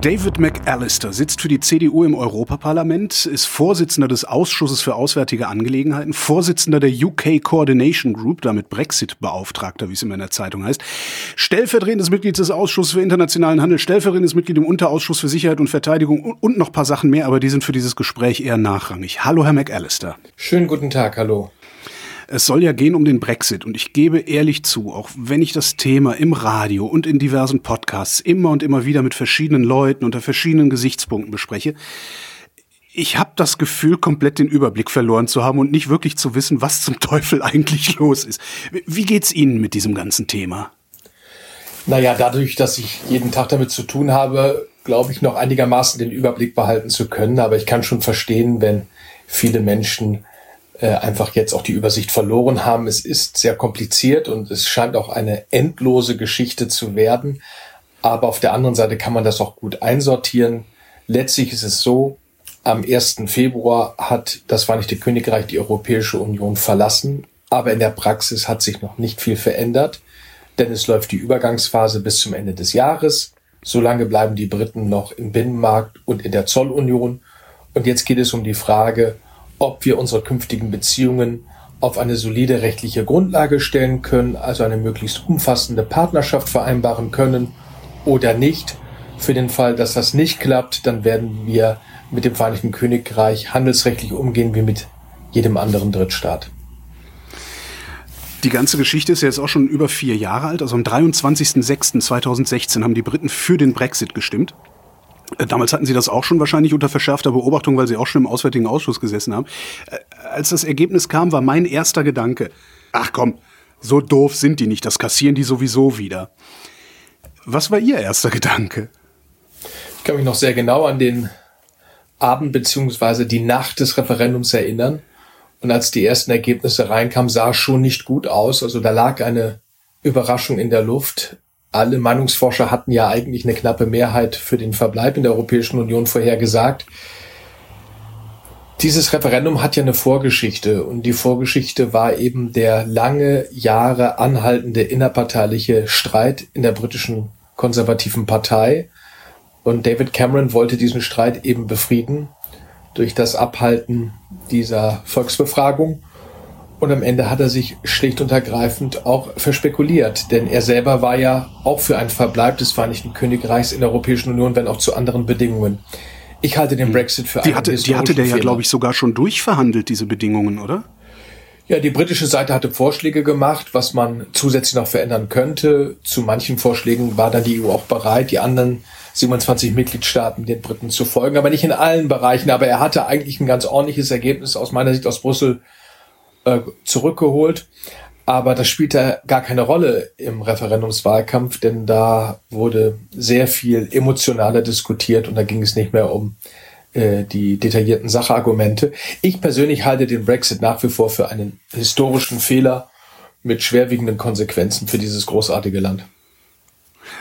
David McAllister sitzt für die CDU im Europaparlament, ist Vorsitzender des Ausschusses für Auswärtige Angelegenheiten, Vorsitzender der UK Coordination Group, damit Brexit-Beauftragter, wie es immer in der Zeitung heißt, stellvertretendes Mitglied des Ausschusses für internationalen Handel, stellvertretendes Mitglied im Unterausschuss für Sicherheit und Verteidigung und, und noch paar Sachen mehr, aber die sind für dieses Gespräch eher nachrangig. Hallo, Herr McAllister. Schönen guten Tag, hallo. Es soll ja gehen um den Brexit und ich gebe ehrlich zu, auch wenn ich das Thema im Radio und in diversen Podcasts immer und immer wieder mit verschiedenen Leuten unter verschiedenen Gesichtspunkten bespreche, ich habe das Gefühl, komplett den Überblick verloren zu haben und nicht wirklich zu wissen, was zum Teufel eigentlich los ist. Wie geht's Ihnen mit diesem ganzen Thema? Naja, dadurch, dass ich jeden Tag damit zu tun habe, glaube ich, noch einigermaßen den Überblick behalten zu können. Aber ich kann schon verstehen, wenn viele Menschen äh, einfach jetzt auch die Übersicht verloren haben. Es ist sehr kompliziert und es scheint auch eine endlose Geschichte zu werden. Aber auf der anderen Seite kann man das auch gut einsortieren. Letztlich ist es so, am 1. Februar hat das Vereinigte Königreich die Europäische Union verlassen. Aber in der Praxis hat sich noch nicht viel verändert, denn es läuft die Übergangsphase bis zum Ende des Jahres. Solange bleiben die Briten noch im Binnenmarkt und in der Zollunion. Und jetzt geht es um die Frage, ob wir unsere künftigen Beziehungen auf eine solide rechtliche Grundlage stellen können, also eine möglichst umfassende Partnerschaft vereinbaren können oder nicht. Für den Fall, dass das nicht klappt, dann werden wir mit dem Vereinigten Königreich handelsrechtlich umgehen wie mit jedem anderen Drittstaat. Die ganze Geschichte ist jetzt auch schon über vier Jahre alt. Also am 23.06.2016 haben die Briten für den Brexit gestimmt. Äh, damals hatten Sie das auch schon wahrscheinlich unter verschärfter Beobachtung, weil Sie auch schon im Auswärtigen Ausschuss gesessen haben. Äh, als das Ergebnis kam, war mein erster Gedanke, ach komm, so doof sind die nicht, das kassieren die sowieso wieder. Was war Ihr erster Gedanke? Ich kann mich noch sehr genau an den Abend beziehungsweise die Nacht des Referendums erinnern. Und als die ersten Ergebnisse reinkamen, sah es schon nicht gut aus. Also da lag eine Überraschung in der Luft alle Meinungsforscher hatten ja eigentlich eine knappe Mehrheit für den Verbleib in der Europäischen Union vorhergesagt. Dieses Referendum hat ja eine Vorgeschichte und die Vorgeschichte war eben der lange Jahre anhaltende innerparteiliche Streit in der britischen konservativen Partei. Und David Cameron wollte diesen Streit eben befrieden durch das Abhalten dieser Volksbefragung. Und am Ende hat er sich schlicht und ergreifend auch verspekuliert, denn er selber war ja auch für einen Verbleib des Vereinigten Königreichs in der Europäischen Union, wenn auch zu anderen Bedingungen. Ich halte den hm. Brexit für die hatte, Die hatte der ja, glaube ich, sogar schon durchverhandelt, diese Bedingungen, oder? Ja, die britische Seite hatte Vorschläge gemacht, was man zusätzlich noch verändern könnte. Zu manchen Vorschlägen war dann die EU auch bereit, die anderen 27 Mitgliedstaaten den Briten zu folgen, aber nicht in allen Bereichen. Aber er hatte eigentlich ein ganz ordentliches Ergebnis aus meiner Sicht aus Brüssel äh, zurückgeholt. Aber das spielte gar keine Rolle im Referendumswahlkampf, denn da wurde sehr viel emotionaler diskutiert und da ging es nicht mehr um äh, die detaillierten Sachargumente. Ich persönlich halte den Brexit nach wie vor für einen historischen Fehler mit schwerwiegenden Konsequenzen für dieses großartige Land.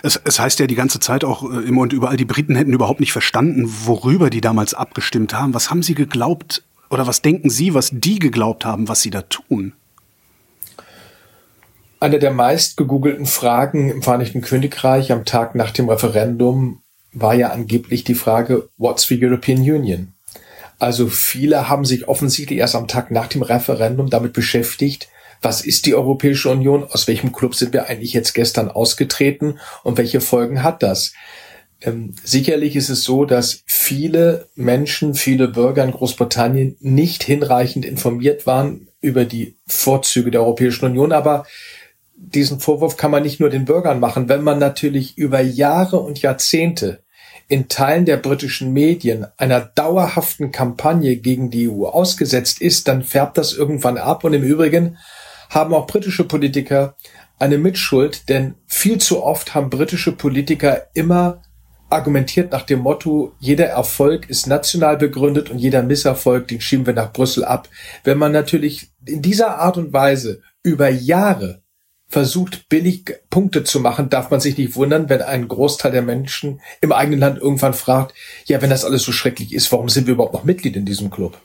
Es, es heißt ja die ganze Zeit auch äh, immer und überall, die Briten hätten überhaupt nicht verstanden, worüber die damals abgestimmt haben. Was haben sie geglaubt, oder was denken Sie, was die geglaubt haben, was sie da tun? Eine der meist gegoogelten Fragen im Vereinigten Königreich am Tag nach dem Referendum war ja angeblich die Frage, what's the European Union? Also viele haben sich offensichtlich erst am Tag nach dem Referendum damit beschäftigt, was ist die Europäische Union, aus welchem Club sind wir eigentlich jetzt gestern ausgetreten und welche Folgen hat das? Ähm, sicherlich ist es so, dass viele Menschen, viele Bürger in Großbritannien nicht hinreichend informiert waren über die Vorzüge der Europäischen Union, aber diesen Vorwurf kann man nicht nur den Bürgern machen. Wenn man natürlich über Jahre und Jahrzehnte in Teilen der britischen Medien einer dauerhaften Kampagne gegen die EU ausgesetzt ist, dann färbt das irgendwann ab. Und im Übrigen haben auch britische Politiker eine Mitschuld, denn viel zu oft haben britische Politiker immer argumentiert nach dem Motto, jeder Erfolg ist national begründet und jeder Misserfolg, den schieben wir nach Brüssel ab. Wenn man natürlich in dieser Art und Weise über Jahre versucht, billig Punkte zu machen, darf man sich nicht wundern, wenn ein Großteil der Menschen im eigenen Land irgendwann fragt, ja, wenn das alles so schrecklich ist, warum sind wir überhaupt noch Mitglied in diesem Club?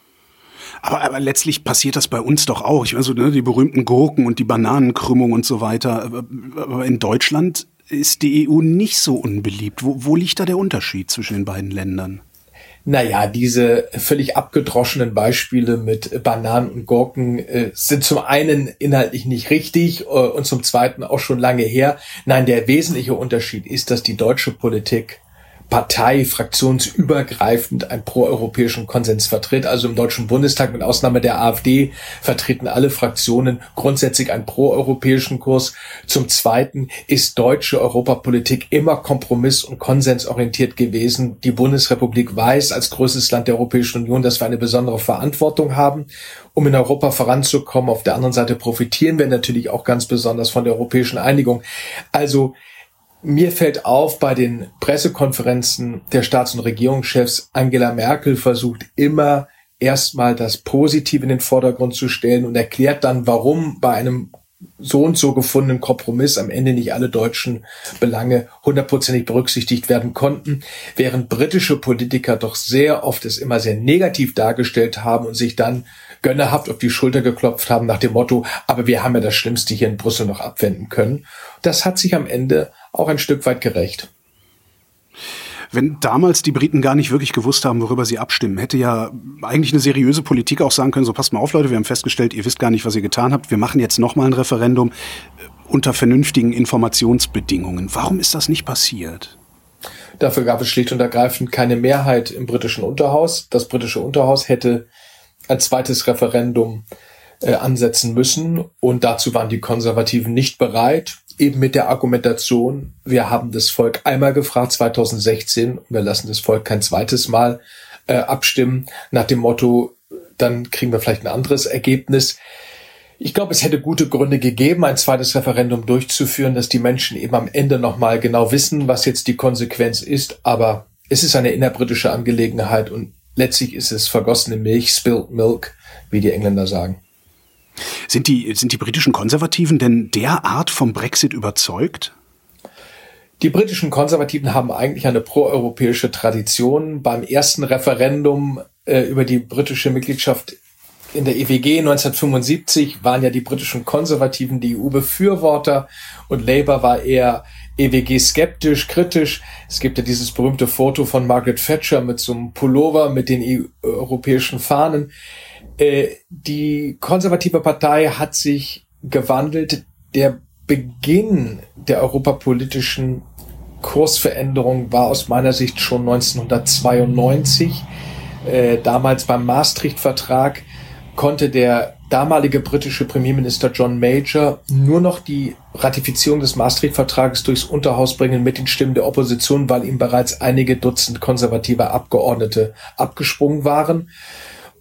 Aber, aber letztlich passiert das bei uns doch auch. Ich weiß so, ne, die berühmten Gurken und die Bananenkrümmung und so weiter. Aber in Deutschland ist die EU nicht so unbeliebt. Wo, wo liegt da der Unterschied zwischen den beiden Ländern? Naja, diese völlig abgedroschenen Beispiele mit Bananen und Gurken äh, sind zum einen inhaltlich nicht richtig äh, und zum zweiten auch schon lange her. Nein, der wesentliche Unterschied ist, dass die deutsche Politik Partei fraktionsübergreifend einen proeuropäischen Konsens vertritt. Also im Deutschen Bundestag mit Ausnahme der AfD vertreten alle Fraktionen grundsätzlich einen proeuropäischen Kurs. Zum Zweiten ist deutsche Europapolitik immer kompromiss- und konsensorientiert gewesen. Die Bundesrepublik weiß als größtes Land der Europäischen Union, dass wir eine besondere Verantwortung haben, um in Europa voranzukommen. Auf der anderen Seite profitieren wir natürlich auch ganz besonders von der europäischen Einigung. Also mir fällt auf, bei den Pressekonferenzen der Staats- und Regierungschefs, Angela Merkel versucht immer erstmal das Positive in den Vordergrund zu stellen und erklärt dann, warum bei einem so und so gefundenen Kompromiss am Ende nicht alle deutschen Belange hundertprozentig berücksichtigt werden konnten, während britische Politiker doch sehr oft es immer sehr negativ dargestellt haben und sich dann gönnerhaft auf die Schulter geklopft haben nach dem Motto, aber wir haben ja das Schlimmste hier in Brüssel noch abwenden können. Das hat sich am Ende auch ein Stück weit gerecht. Wenn damals die Briten gar nicht wirklich gewusst haben, worüber sie abstimmen, hätte ja eigentlich eine seriöse Politik auch sagen können, so passt mal auf, Leute, wir haben festgestellt, ihr wisst gar nicht, was ihr getan habt, wir machen jetzt nochmal ein Referendum äh, unter vernünftigen Informationsbedingungen. Warum ist das nicht passiert? Dafür gab es schlicht und ergreifend keine Mehrheit im britischen Unterhaus. Das britische Unterhaus hätte ein zweites Referendum äh, ansetzen müssen und dazu waren die Konservativen nicht bereit eben mit der Argumentation, wir haben das Volk einmal gefragt, 2016, und wir lassen das Volk kein zweites Mal äh, abstimmen, nach dem Motto, dann kriegen wir vielleicht ein anderes Ergebnis. Ich glaube, es hätte gute Gründe gegeben, ein zweites Referendum durchzuführen, dass die Menschen eben am Ende nochmal genau wissen, was jetzt die Konsequenz ist. Aber es ist eine innerbritische Angelegenheit und letztlich ist es vergossene Milch, spilled milk, wie die Engländer sagen. Sind die, sind die britischen Konservativen denn derart vom Brexit überzeugt? Die britischen Konservativen haben eigentlich eine proeuropäische Tradition. Beim ersten Referendum äh, über die britische Mitgliedschaft in der EWG 1975 waren ja die britischen Konservativen die EU-Befürworter und Labour war eher EWG skeptisch, kritisch. Es gibt ja dieses berühmte Foto von Margaret Thatcher mit so einem Pullover mit den e europäischen Fahnen. Äh, die konservative Partei hat sich gewandelt. Der Beginn der europapolitischen Kursveränderung war aus meiner Sicht schon 1992. Äh, damals beim Maastricht-Vertrag konnte der damalige britische Premierminister John Major nur noch die Ratifizierung des Maastricht-Vertrages durchs Unterhaus bringen mit den Stimmen der Opposition, weil ihm bereits einige Dutzend konservative Abgeordnete abgesprungen waren.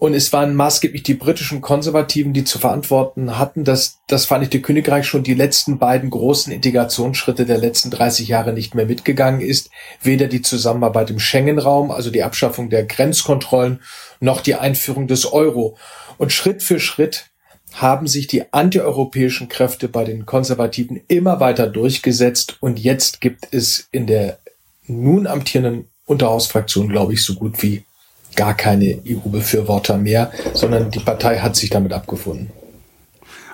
Und es waren maßgeblich die britischen Konservativen, die zu verantworten hatten, dass das Vereinigte Königreich schon die letzten beiden großen Integrationsschritte der letzten 30 Jahre nicht mehr mitgegangen ist. Weder die Zusammenarbeit im Schengen-Raum, also die Abschaffung der Grenzkontrollen, noch die Einführung des Euro. Und Schritt für Schritt haben sich die antieuropäischen Kräfte bei den Konservativen immer weiter durchgesetzt. Und jetzt gibt es in der nun amtierenden Unterhausfraktion, glaube ich, so gut wie gar keine EU-Befürworter mehr, sondern die Partei hat sich damit abgefunden.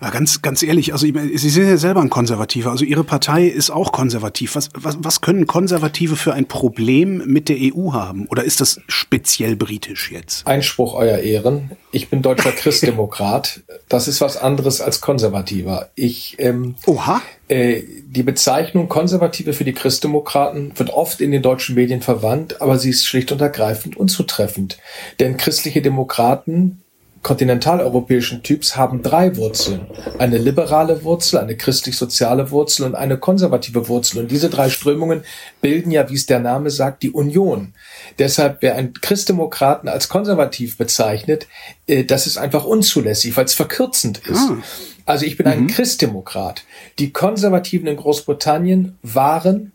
Ja, ganz, ganz ehrlich, also Sie sind ja selber ein Konservativer, also Ihre Partei ist auch konservativ. Was, was, was können Konservative für ein Problem mit der EU haben? Oder ist das speziell britisch jetzt? Einspruch, Euer Ehren. Ich bin deutscher Christdemokrat. Das ist was anderes als Konservativer. Ich, ähm, Oha. Äh, die Bezeichnung Konservative für die Christdemokraten wird oft in den deutschen Medien verwandt, aber sie ist schlicht und ergreifend unzutreffend. Denn christliche Demokraten kontinentaleuropäischen Typs haben drei Wurzeln. Eine liberale Wurzel, eine christlich-soziale Wurzel und eine konservative Wurzel. Und diese drei Strömungen bilden ja, wie es der Name sagt, die Union. Deshalb, wer einen Christdemokraten als konservativ bezeichnet, äh, das ist einfach unzulässig, weil es verkürzend ist. Ah. Also ich bin mhm. ein Christdemokrat. Die Konservativen in Großbritannien waren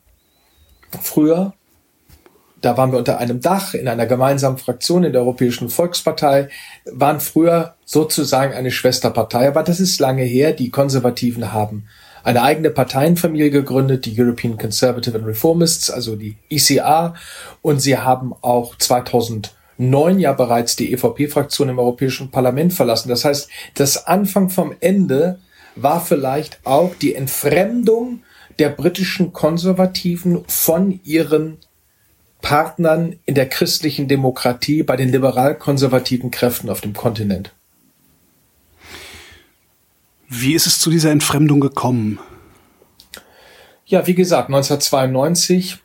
früher da waren wir unter einem Dach in einer gemeinsamen Fraktion in der Europäischen Volkspartei, waren früher sozusagen eine Schwesterpartei, aber das ist lange her. Die Konservativen haben eine eigene Parteienfamilie gegründet, die European Conservative and Reformists, also die ECR. Und sie haben auch 2009 ja bereits die EVP-Fraktion im Europäischen Parlament verlassen. Das heißt, das Anfang vom Ende war vielleicht auch die Entfremdung der britischen Konservativen von ihren Partnern in der christlichen Demokratie bei den liberal-konservativen Kräften auf dem Kontinent. Wie ist es zu dieser Entfremdung gekommen? Ja, wie gesagt, 1992,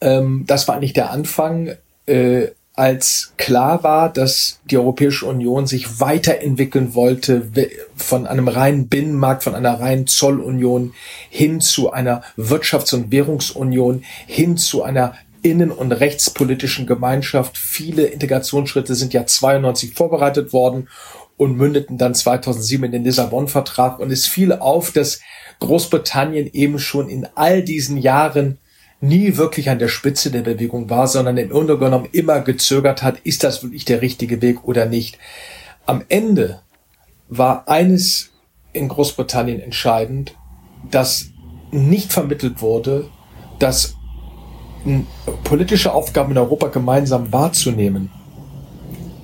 ähm, das war eigentlich der Anfang, äh, als klar war, dass die Europäische Union sich weiterentwickeln wollte von einem reinen Binnenmarkt, von einer reinen Zollunion hin zu einer Wirtschafts- und Währungsunion, hin zu einer innen- und rechtspolitischen Gemeinschaft. Viele Integrationsschritte sind ja 92 vorbereitet worden und mündeten dann 2007 in den Lissabon-Vertrag. Und es fiel auf, dass Großbritannien eben schon in all diesen Jahren nie wirklich an der Spitze der Bewegung war, sondern im Grunde genommen immer gezögert hat, ist das wirklich der richtige Weg oder nicht. Am Ende war eines in Großbritannien entscheidend, dass nicht vermittelt wurde, dass politische Aufgaben in Europa gemeinsam wahrzunehmen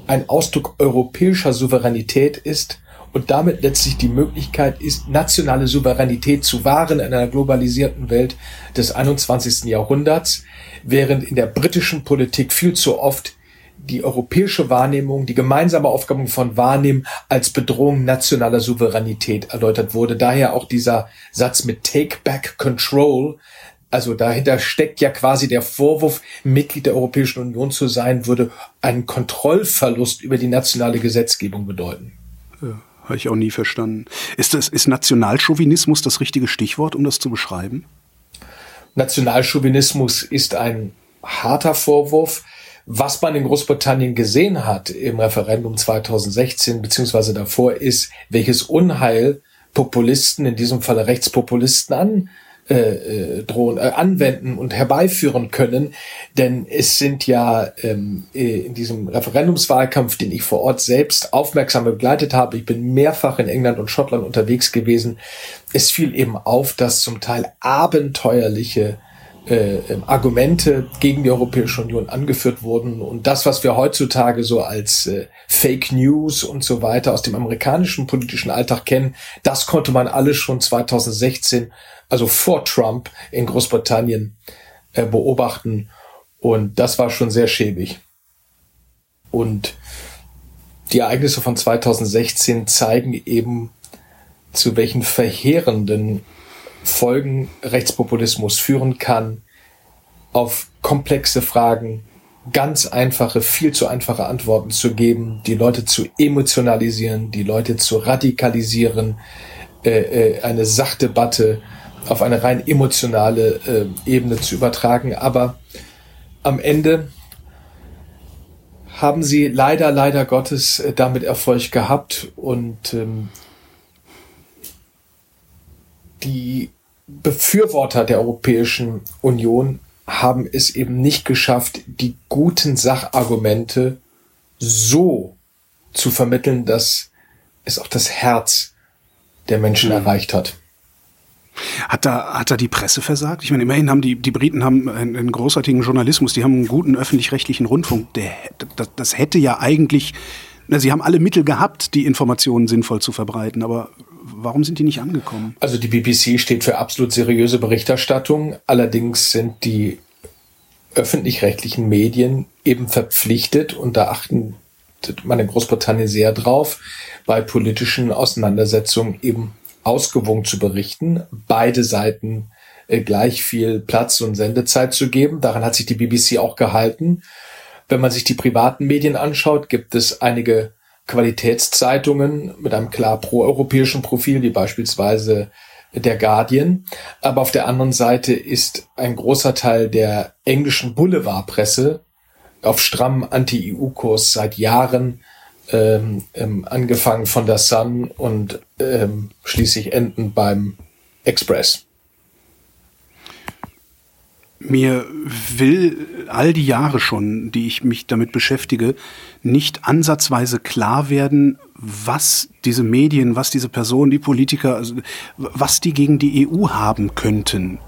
ein Ausdruck europäischer Souveränität ist und damit letztlich die Möglichkeit ist, nationale Souveränität zu wahren in einer globalisierten Welt des 21. Jahrhunderts, während in der britischen Politik viel zu oft die europäische Wahrnehmung, die gemeinsame Aufgabe von Wahrnehmen als Bedrohung nationaler Souveränität erläutert wurde. Daher auch dieser Satz mit Take Back Control, also dahinter steckt ja quasi der Vorwurf, Mitglied der Europäischen Union zu sein, würde einen Kontrollverlust über die nationale Gesetzgebung bedeuten. Ja, habe ich auch nie verstanden. Ist, das, ist Nationalchauvinismus das richtige Stichwort, um das zu beschreiben? Nationalchauvinismus ist ein harter Vorwurf. Was man in Großbritannien gesehen hat im Referendum 2016 beziehungsweise davor ist, welches Unheil Populisten, in diesem Falle Rechtspopulisten an äh, äh, drohen, äh, anwenden und herbeiführen können. Denn es sind ja ähm, äh, in diesem Referendumswahlkampf, den ich vor Ort selbst aufmerksam begleitet habe, ich bin mehrfach in England und Schottland unterwegs gewesen, es fiel eben auf, dass zum Teil abenteuerliche äh, ähm, Argumente gegen die Europäische Union angeführt wurden und das, was wir heutzutage so als äh, Fake News und so weiter aus dem amerikanischen politischen Alltag kennen, das konnte man alles schon 2016 also vor Trump in Großbritannien äh, beobachten. Und das war schon sehr schäbig. Und die Ereignisse von 2016 zeigen eben, zu welchen verheerenden Folgen Rechtspopulismus führen kann, auf komplexe Fragen ganz einfache, viel zu einfache Antworten zu geben, die Leute zu emotionalisieren, die Leute zu radikalisieren, äh, äh, eine Sachdebatte auf eine rein emotionale äh, Ebene zu übertragen. Aber am Ende haben sie leider, leider Gottes äh, damit Erfolg gehabt und ähm, die Befürworter der Europäischen Union haben es eben nicht geschafft, die guten Sachargumente so zu vermitteln, dass es auch das Herz der Menschen mhm. erreicht hat. Hat da, hat da die Presse versagt? Ich meine, immerhin haben die, die Briten haben einen, einen großartigen Journalismus, die haben einen guten öffentlich-rechtlichen Rundfunk. Der, das, das hätte ja eigentlich, na, sie haben alle Mittel gehabt, die Informationen sinnvoll zu verbreiten, aber warum sind die nicht angekommen? Also die BBC steht für absolut seriöse Berichterstattung. Allerdings sind die öffentlich-rechtlichen Medien eben verpflichtet und da achten man in Großbritannien sehr drauf, bei politischen Auseinandersetzungen eben ausgewogen zu berichten, beide Seiten äh, gleich viel Platz und Sendezeit zu geben. Daran hat sich die BBC auch gehalten. Wenn man sich die privaten Medien anschaut, gibt es einige Qualitätszeitungen mit einem klar proeuropäischen Profil, wie beispielsweise der Guardian. Aber auf der anderen Seite ist ein großer Teil der englischen Boulevardpresse auf strammem Anti-EU-Kurs seit Jahren ähm, ähm, angefangen von der Sun und ähm, schließlich enden beim Express. Mir will all die Jahre schon, die ich mich damit beschäftige, nicht ansatzweise klar werden, was diese Medien, was diese Personen, die Politiker, also was die gegen die EU haben könnten.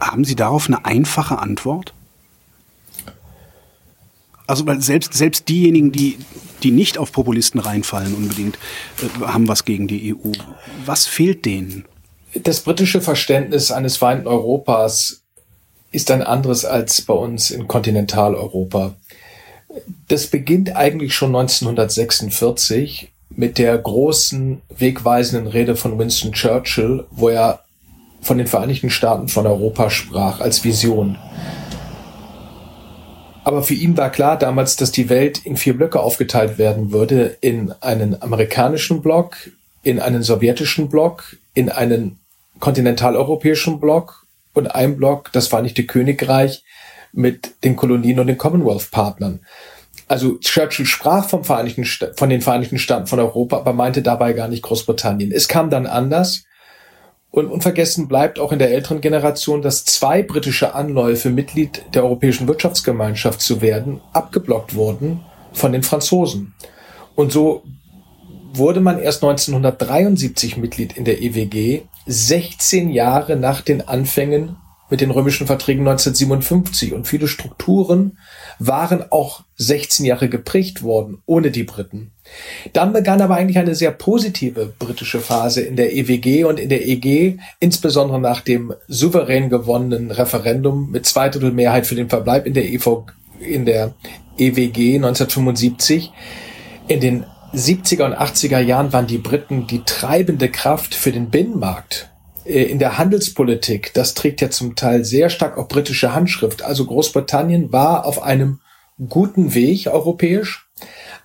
Haben Sie darauf eine einfache Antwort? Also weil selbst, selbst diejenigen, die, die nicht auf Populisten reinfallen unbedingt, äh, haben was gegen die EU. Was fehlt denen? Das britische Verständnis eines vereinten Europas ist ein anderes als bei uns in Kontinentaleuropa. Das beginnt eigentlich schon 1946 mit der großen wegweisenden Rede von Winston Churchill, wo er von den Vereinigten Staaten von Europa sprach als Vision. Aber für ihn war klar damals, dass die Welt in vier Blöcke aufgeteilt werden würde, in einen amerikanischen Block, in einen sowjetischen Block, in einen kontinentaleuropäischen Block und ein Block, das Vereinigte Königreich, mit den Kolonien und den Commonwealth-Partnern. Also Churchill sprach vom Vereinigten, von den Vereinigten Staaten von Europa, aber meinte dabei gar nicht Großbritannien. Es kam dann anders. Und unvergessen bleibt auch in der älteren Generation, dass zwei britische Anläufe, Mitglied der Europäischen Wirtschaftsgemeinschaft zu werden, abgeblockt wurden von den Franzosen. Und so wurde man erst 1973 Mitglied in der EWG, 16 Jahre nach den Anfängen mit den römischen Verträgen 1957. Und viele Strukturen waren auch 16 Jahre geprägt worden ohne die Briten. Dann begann aber eigentlich eine sehr positive britische Phase in der EWG und in der EG, insbesondere nach dem souverän gewonnenen Referendum mit Zweidrittel Mehrheit für den Verbleib in der, EV, in der EWG 1975. In den 70er und 80er Jahren waren die Briten die treibende Kraft für den Binnenmarkt äh, in der Handelspolitik, das trägt ja zum Teil sehr stark auch britische Handschrift. Also Großbritannien war auf einem guten Weg europäisch,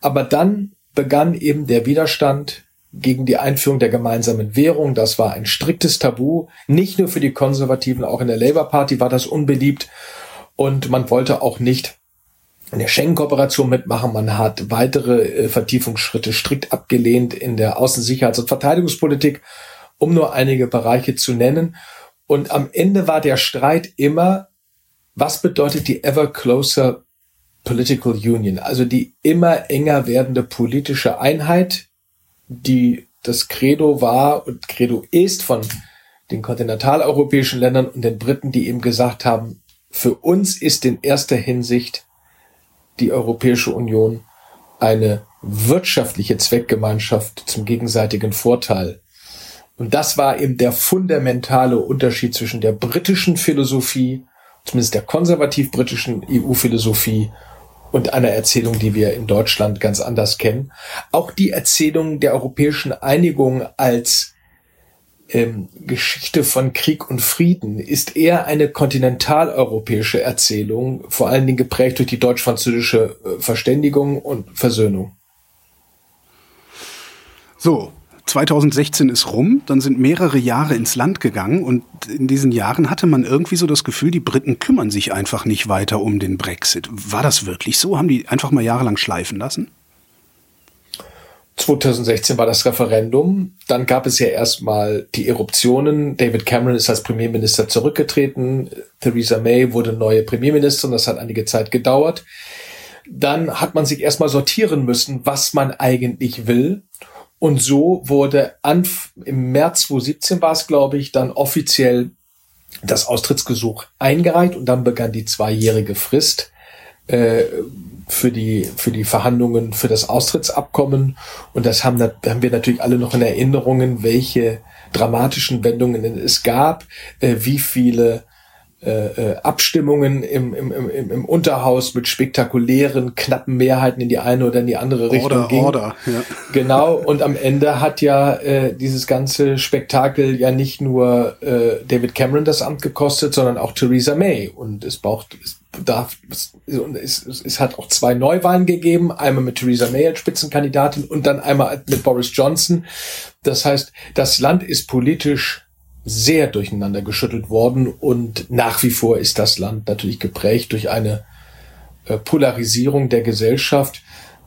aber dann begann eben der Widerstand gegen die Einführung der gemeinsamen Währung. Das war ein striktes Tabu. Nicht nur für die Konservativen, auch in der Labour Party war das unbeliebt. Und man wollte auch nicht in der Schengen-Kooperation mitmachen. Man hat weitere äh, Vertiefungsschritte strikt abgelehnt in der Außensicherheits- und Verteidigungspolitik um nur einige Bereiche zu nennen. Und am Ende war der Streit immer, was bedeutet die ever closer political union, also die immer enger werdende politische Einheit, die das Credo war und Credo ist von den kontinentaleuropäischen Ländern und den Briten, die eben gesagt haben, für uns ist in erster Hinsicht die Europäische Union eine wirtschaftliche Zweckgemeinschaft zum gegenseitigen Vorteil. Und das war eben der fundamentale Unterschied zwischen der britischen Philosophie, zumindest der konservativ-britischen EU-Philosophie und einer Erzählung, die wir in Deutschland ganz anders kennen. Auch die Erzählung der europäischen Einigung als ähm, Geschichte von Krieg und Frieden ist eher eine kontinentaleuropäische Erzählung, vor allen Dingen geprägt durch die deutsch-französische äh, Verständigung und Versöhnung. So, 2016 ist rum, dann sind mehrere Jahre ins Land gegangen und in diesen Jahren hatte man irgendwie so das Gefühl, die Briten kümmern sich einfach nicht weiter um den Brexit. War das wirklich so? Haben die einfach mal jahrelang schleifen lassen? 2016 war das Referendum. Dann gab es ja erstmal die Eruptionen. David Cameron ist als Premierminister zurückgetreten. Theresa May wurde neue Premierministerin. Das hat einige Zeit gedauert. Dann hat man sich erstmal sortieren müssen, was man eigentlich will. Und so wurde an, im März 2017 war es, glaube ich, dann offiziell das Austrittsgesuch eingereicht und dann begann die zweijährige Frist äh, für die für die Verhandlungen für das Austrittsabkommen. Und das haben, haben wir natürlich alle noch in Erinnerungen, welche dramatischen Wendungen es gab, äh, wie viele äh, äh, Abstimmungen im, im, im, im Unterhaus mit spektakulären, knappen Mehrheiten in die eine oder in die andere Richtung Order, ging. Order, ja. Genau, und am Ende hat ja äh, dieses ganze Spektakel ja nicht nur äh, David Cameron das Amt gekostet, sondern auch Theresa May. Und es braucht, es darf, es, es, es hat auch zwei Neuwahlen gegeben, einmal mit Theresa May als Spitzenkandidatin und dann einmal mit Boris Johnson. Das heißt, das Land ist politisch sehr durcheinander geschüttelt worden und nach wie vor ist das Land natürlich geprägt durch eine äh, Polarisierung der Gesellschaft,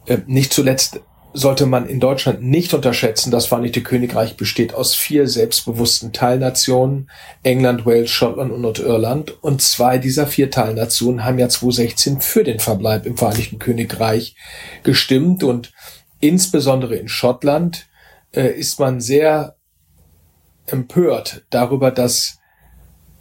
äh, nicht zuletzt sollte man in Deutschland nicht unterschätzen. Das Vereinigte Königreich besteht aus vier selbstbewussten Teilnationen, England, Wales, Schottland und Nordirland. Und zwei dieser vier Teilnationen haben ja 2016 für den Verbleib im Vereinigten Königreich gestimmt. Und insbesondere in Schottland äh, ist man sehr empört darüber, dass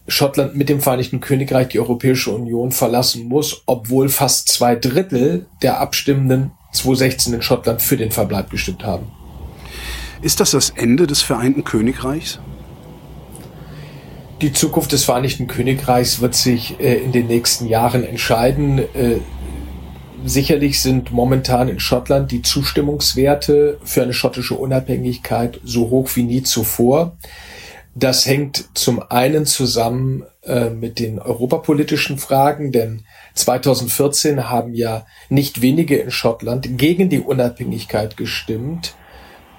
Schottland mit dem Vereinigten Königreich die Europäische Union verlassen muss, obwohl fast zwei Drittel der Abstimmenden 2016 in Schottland für den Verbleib gestimmt haben. Ist das das Ende des Vereinten Königreichs? Die Zukunft des Vereinigten Königreichs wird sich äh, in den nächsten Jahren entscheiden. Äh, sicherlich sind momentan in Schottland die Zustimmungswerte für eine schottische Unabhängigkeit so hoch wie nie zuvor. Das hängt zum einen zusammen äh, mit den europapolitischen Fragen, denn 2014 haben ja nicht wenige in Schottland gegen die Unabhängigkeit gestimmt,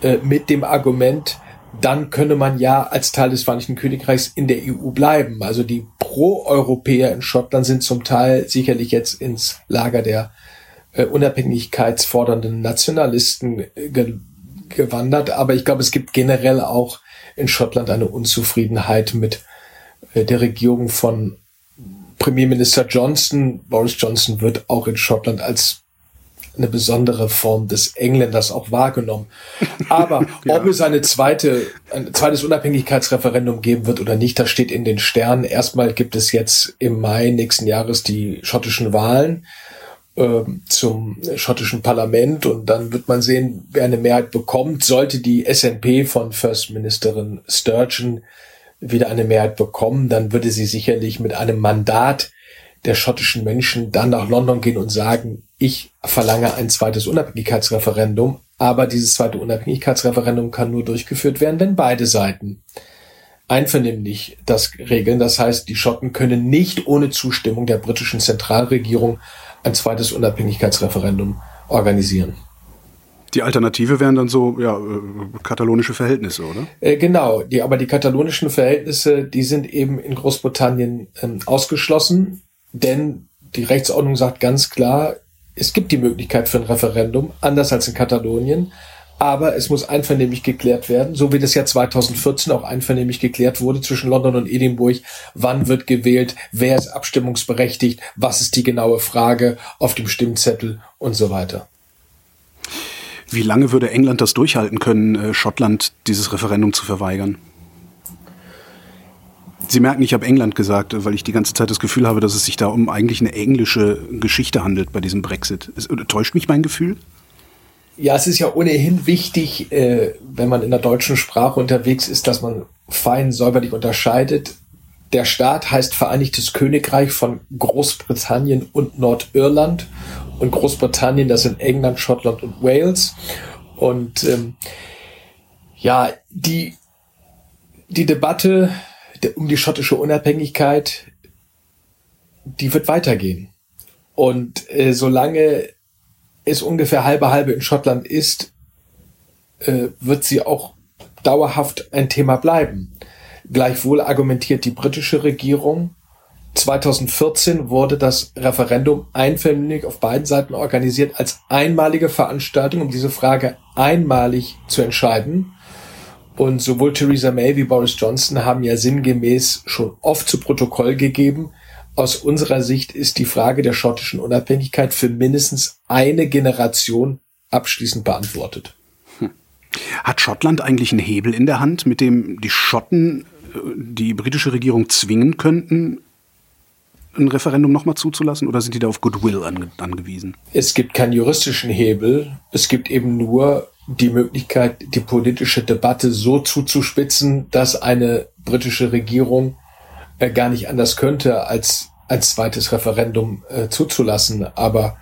äh, mit dem Argument, dann könne man ja als Teil des Vereinigten Königreichs in der EU bleiben. Also die Pro-Europäer in Schottland sind zum Teil sicherlich jetzt ins Lager der äh, unabhängigkeitsfordernden Nationalisten äh, ge gewandert. Aber ich glaube, es gibt generell auch in Schottland eine Unzufriedenheit mit äh, der Regierung von Premierminister Johnson. Boris Johnson wird auch in Schottland als eine besondere Form des Engländers auch wahrgenommen. Aber ja. ob es eine zweite, ein zweites Unabhängigkeitsreferendum geben wird oder nicht, das steht in den Sternen. Erstmal gibt es jetzt im Mai nächsten Jahres die schottischen Wahlen äh, zum schottischen Parlament und dann wird man sehen, wer eine Mehrheit bekommt. Sollte die SNP von First Ministerin Sturgeon wieder eine Mehrheit bekommen, dann würde sie sicherlich mit einem Mandat der schottischen Menschen dann nach London gehen und sagen, ich verlange ein zweites Unabhängigkeitsreferendum, aber dieses zweite Unabhängigkeitsreferendum kann nur durchgeführt werden, wenn beide Seiten einvernehmlich das regeln. Das heißt, die Schotten können nicht ohne Zustimmung der britischen Zentralregierung ein zweites Unabhängigkeitsreferendum organisieren. Die Alternative wären dann so ja, äh, katalonische Verhältnisse, oder? Äh, genau, die, aber die katalonischen Verhältnisse, die sind eben in Großbritannien ähm, ausgeschlossen, denn die Rechtsordnung sagt ganz klar, es gibt die Möglichkeit für ein Referendum, anders als in Katalonien, aber es muss einvernehmlich geklärt werden, so wie das ja 2014 auch einvernehmlich geklärt wurde zwischen London und Edinburgh. Wann wird gewählt? Wer ist abstimmungsberechtigt? Was ist die genaue Frage auf dem Stimmzettel und so weiter? Wie lange würde England das durchhalten können, äh, Schottland dieses Referendum zu verweigern? Sie merken, ich habe England gesagt, weil ich die ganze Zeit das Gefühl habe, dass es sich da um eigentlich eine englische Geschichte handelt bei diesem Brexit. Täuscht mich mein Gefühl? Ja, es ist ja ohnehin wichtig, äh, wenn man in der deutschen Sprache unterwegs ist, dass man fein säuberlich unterscheidet. Der Staat heißt Vereinigtes Königreich von Großbritannien und Nordirland und Großbritannien, das sind England, Schottland und Wales. Und ähm, ja, die, die Debatte um die schottische Unabhängigkeit, die wird weitergehen. Und äh, solange es ungefähr halbe halbe in Schottland ist, äh, wird sie auch dauerhaft ein Thema bleiben. Gleichwohl argumentiert die britische Regierung, 2014 wurde das Referendum einvernehmlich auf beiden Seiten organisiert als einmalige Veranstaltung, um diese Frage einmalig zu entscheiden. Und sowohl Theresa May wie Boris Johnson haben ja sinngemäß schon oft zu Protokoll gegeben, aus unserer Sicht ist die Frage der schottischen Unabhängigkeit für mindestens eine Generation abschließend beantwortet. Hm. Hat Schottland eigentlich einen Hebel in der Hand, mit dem die Schotten äh, die britische Regierung zwingen könnten, ein Referendum nochmal zuzulassen oder sind die da auf Goodwill ange angewiesen? Es gibt keinen juristischen Hebel. Es gibt eben nur die Möglichkeit, die politische Debatte so zuzuspitzen, dass eine britische Regierung äh, gar nicht anders könnte, als ein zweites Referendum äh, zuzulassen. Aber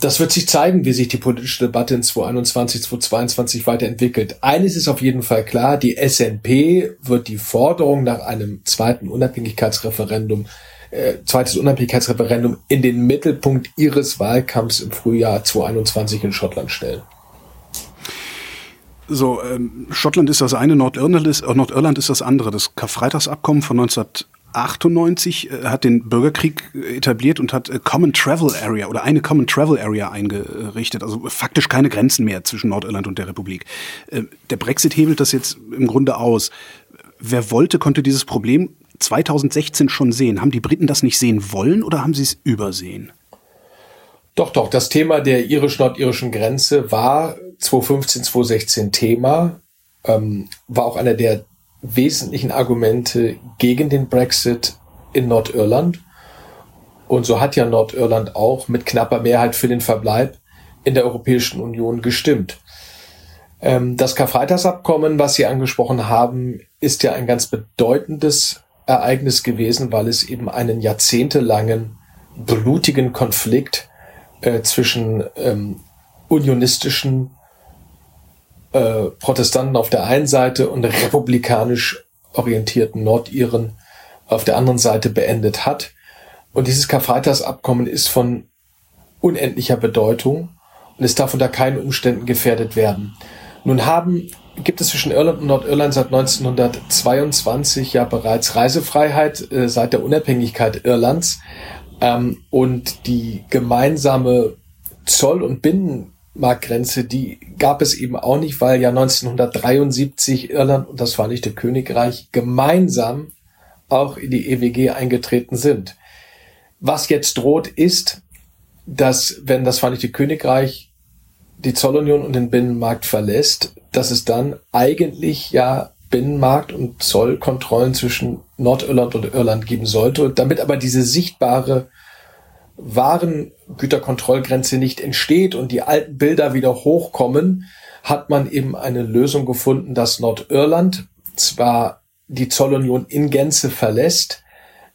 das wird sich zeigen, wie sich die politische Debatte in 2021, 2022 weiterentwickelt. Eines ist auf jeden Fall klar, die SNP wird die Forderung nach einem zweiten Unabhängigkeitsreferendum äh, zweites Unabhängigkeitsreferendum in den Mittelpunkt ihres Wahlkampfs im Frühjahr 2021 in Schottland stellen. So, ähm, Schottland ist das eine, Nordirland ist, äh, Nordirland ist das andere. Das Karfreitagsabkommen von 19 98 äh, hat den Bürgerkrieg äh, etabliert und hat Common Travel Area oder eine Common Travel Area eingerichtet, also faktisch keine Grenzen mehr zwischen Nordirland und der Republik. Der Brexit hebelt das jetzt im Grunde aus. Wer wollte, konnte dieses Problem 2016 schon sehen. Haben die Briten das nicht sehen wollen oder haben sie es übersehen? Doch, doch. Das Thema der irisch-nordirischen Grenze war 2015, 2016 Thema, ähm, war auch einer der wesentlichen Argumente gegen den Brexit in Nordirland. Und so hat ja Nordirland auch mit knapper Mehrheit für den Verbleib in der Europäischen Union gestimmt. Ähm, das Karfreitagsabkommen, was Sie angesprochen haben, ist ja ein ganz bedeutendes Ereignis gewesen, weil es eben einen jahrzehntelangen blutigen Konflikt äh, zwischen ähm, unionistischen äh, Protestanten auf der einen Seite und republikanisch orientierten Nordiren auf der anderen Seite beendet hat. Und dieses Karfreitagsabkommen ist von unendlicher Bedeutung und es darf unter keinen Umständen gefährdet werden. Nun haben, gibt es zwischen Irland und Nordirland seit 1922 ja bereits Reisefreiheit äh, seit der Unabhängigkeit Irlands ähm, und die gemeinsame Zoll- und Binnen Marktgrenze, die gab es eben auch nicht, weil ja 1973 Irland und das Vereinigte Königreich gemeinsam auch in die EWG eingetreten sind. Was jetzt droht, ist, dass wenn das Vereinigte Königreich die Zollunion und den Binnenmarkt verlässt, dass es dann eigentlich ja Binnenmarkt und Zollkontrollen zwischen Nordirland und Irland geben sollte. Damit aber diese sichtbare Warengüterkontrollgrenze nicht entsteht und die alten Bilder wieder hochkommen, hat man eben eine Lösung gefunden, dass Nordirland zwar die Zollunion in Gänze verlässt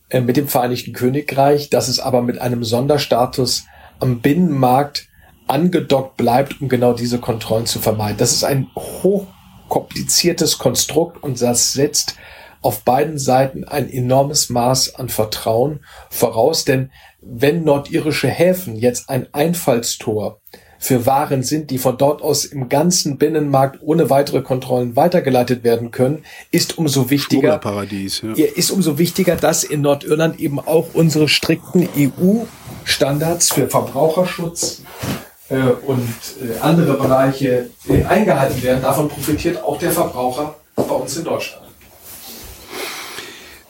äh, mit dem Vereinigten Königreich, dass es aber mit einem Sonderstatus am Binnenmarkt angedockt bleibt, um genau diese Kontrollen zu vermeiden. Das ist ein hochkompliziertes Konstrukt und das setzt auf beiden Seiten ein enormes Maß an Vertrauen voraus, denn wenn nordirische Häfen jetzt ein Einfallstor für Waren sind, die von dort aus im ganzen Binnenmarkt ohne weitere Kontrollen weitergeleitet werden können, ist umso wichtiger, ja. ist umso wichtiger, dass in Nordirland eben auch unsere strikten EU-Standards für Verbraucherschutz äh, und äh, andere Bereiche äh, eingehalten werden. Davon profitiert auch der Verbraucher bei uns in Deutschland.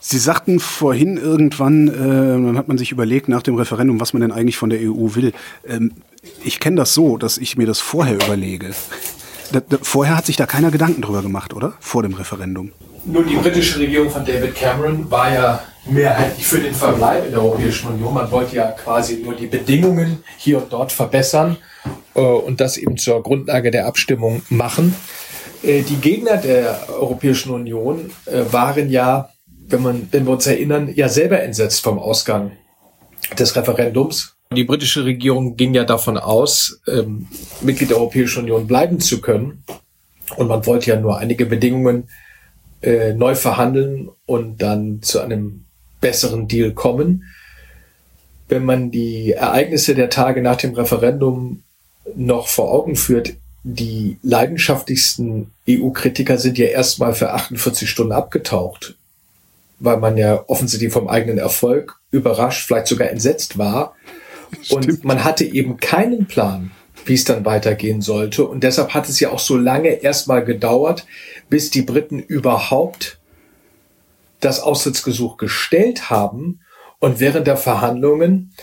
Sie sagten vorhin irgendwann, äh, dann hat man sich überlegt nach dem Referendum, was man denn eigentlich von der EU will. Ähm, ich kenne das so, dass ich mir das vorher überlege. Da, da, vorher hat sich da keiner Gedanken drüber gemacht, oder? Vor dem Referendum. Nun, die britische Regierung von David Cameron war ja mehrheitlich für den Verbleib in der Europäischen Union. Man wollte ja quasi nur die Bedingungen hier und dort verbessern äh, und das eben zur Grundlage der Abstimmung machen. Äh, die Gegner der Europäischen Union äh, waren ja wenn, man, wenn wir uns erinnern, ja selber entsetzt vom Ausgang des Referendums. Die britische Regierung ging ja davon aus, ähm, Mitglied der Europäischen Union bleiben zu können. Und man wollte ja nur einige Bedingungen äh, neu verhandeln und dann zu einem besseren Deal kommen. Wenn man die Ereignisse der Tage nach dem Referendum noch vor Augen führt, die leidenschaftlichsten EU-Kritiker sind ja erstmal für 48 Stunden abgetaucht weil man ja offensichtlich vom eigenen Erfolg überrascht, vielleicht sogar entsetzt war. Stimmt. Und man hatte eben keinen Plan, wie es dann weitergehen sollte. Und deshalb hat es ja auch so lange erstmal gedauert, bis die Briten überhaupt das Austrittsgesuch gestellt haben. Und während der Verhandlungen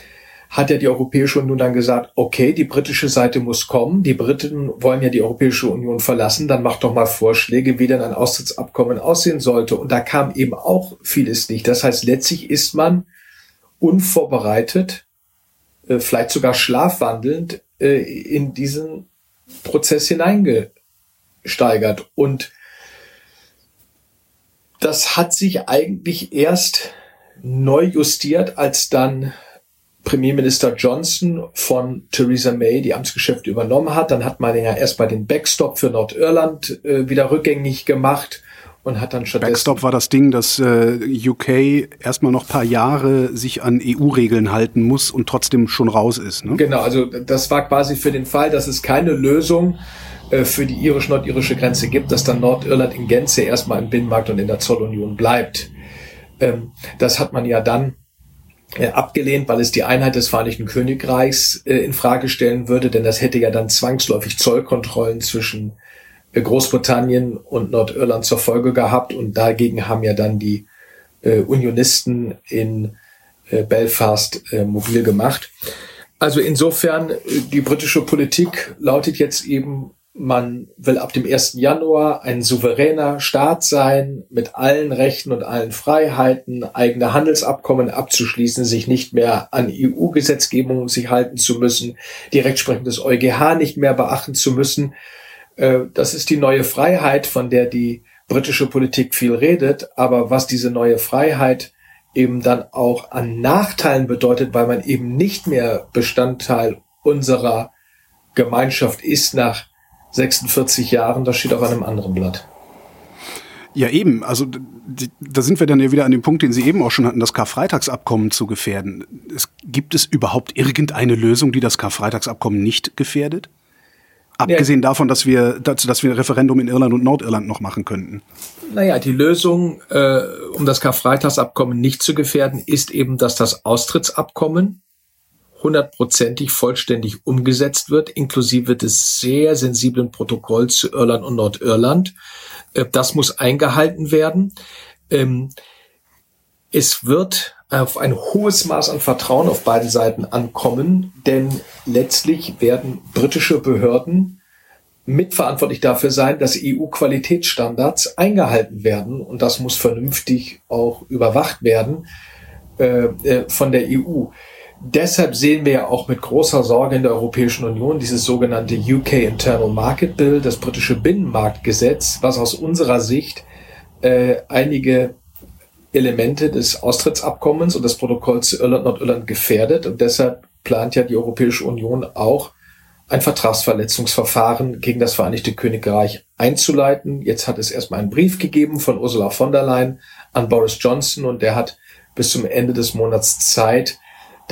hat ja die Europäische Union dann gesagt, okay, die britische Seite muss kommen, die Briten wollen ja die Europäische Union verlassen, dann macht doch mal Vorschläge, wie denn ein Austrittsabkommen aussehen sollte. Und da kam eben auch vieles nicht. Das heißt, letztlich ist man unvorbereitet, äh, vielleicht sogar schlafwandelnd äh, in diesen Prozess hineingesteigert. Und das hat sich eigentlich erst neu justiert, als dann Premierminister Johnson von Theresa May die Amtsgeschäfte übernommen hat. Dann hat man ja erstmal den Backstop für Nordirland äh, wieder rückgängig gemacht und hat dann stattdessen. Backstop war das Ding, dass äh, UK erstmal noch paar Jahre sich an EU-Regeln halten muss und trotzdem schon raus ist. Ne? Genau, also das war quasi für den Fall, dass es keine Lösung äh, für die irisch-nordirische Grenze gibt, dass dann Nordirland in Gänze erstmal im Binnenmarkt und in der Zollunion bleibt. Ähm, das hat man ja dann äh, abgelehnt, weil es die Einheit des Vereinigten Königreichs äh, in Frage stellen würde, denn das hätte ja dann zwangsläufig Zollkontrollen zwischen äh, Großbritannien und Nordirland zur Folge gehabt und dagegen haben ja dann die äh, Unionisten in äh, Belfast äh, mobil gemacht. Also insofern, äh, die britische Politik lautet jetzt eben, man will ab dem 1. Januar ein souveräner Staat sein, mit allen Rechten und allen Freiheiten, eigene Handelsabkommen abzuschließen, sich nicht mehr an EU-Gesetzgebung sich halten zu müssen, die Rechtsprechung des EuGH nicht mehr beachten zu müssen. Äh, das ist die neue Freiheit, von der die britische Politik viel redet. Aber was diese neue Freiheit eben dann auch an Nachteilen bedeutet, weil man eben nicht mehr Bestandteil unserer Gemeinschaft ist nach 46 Jahren, das steht auf einem anderen Blatt. Ja, eben. Also da sind wir dann ja wieder an dem Punkt, den Sie eben auch schon hatten, das Karfreitagsabkommen zu gefährden. Es, gibt es überhaupt irgendeine Lösung, die das Karfreitagsabkommen nicht gefährdet? Abgesehen ja. davon, dass wir, dass, dass wir ein Referendum in Irland und Nordirland noch machen könnten. Naja, die Lösung, äh, um das Karfreitagsabkommen nicht zu gefährden, ist eben, dass das Austrittsabkommen hundertprozentig vollständig umgesetzt wird, inklusive des sehr sensiblen Protokolls zu Irland und Nordirland. Äh, das muss eingehalten werden. Ähm, es wird auf ein hohes Maß an Vertrauen auf beiden Seiten ankommen, denn letztlich werden britische Behörden mitverantwortlich dafür sein, dass EU-Qualitätsstandards eingehalten werden und das muss vernünftig auch überwacht werden äh, äh von der EU. Deshalb sehen wir ja auch mit großer Sorge in der Europäischen Union dieses sogenannte UK Internal Market Bill, das britische Binnenmarktgesetz, was aus unserer Sicht äh, einige Elemente des Austrittsabkommens und des Protokolls zu Irland Nordirland gefährdet. Und deshalb plant ja die Europäische Union auch ein Vertragsverletzungsverfahren gegen das Vereinigte Königreich einzuleiten. Jetzt hat es erstmal einen Brief gegeben von Ursula von der Leyen an Boris Johnson und der hat bis zum Ende des Monats Zeit,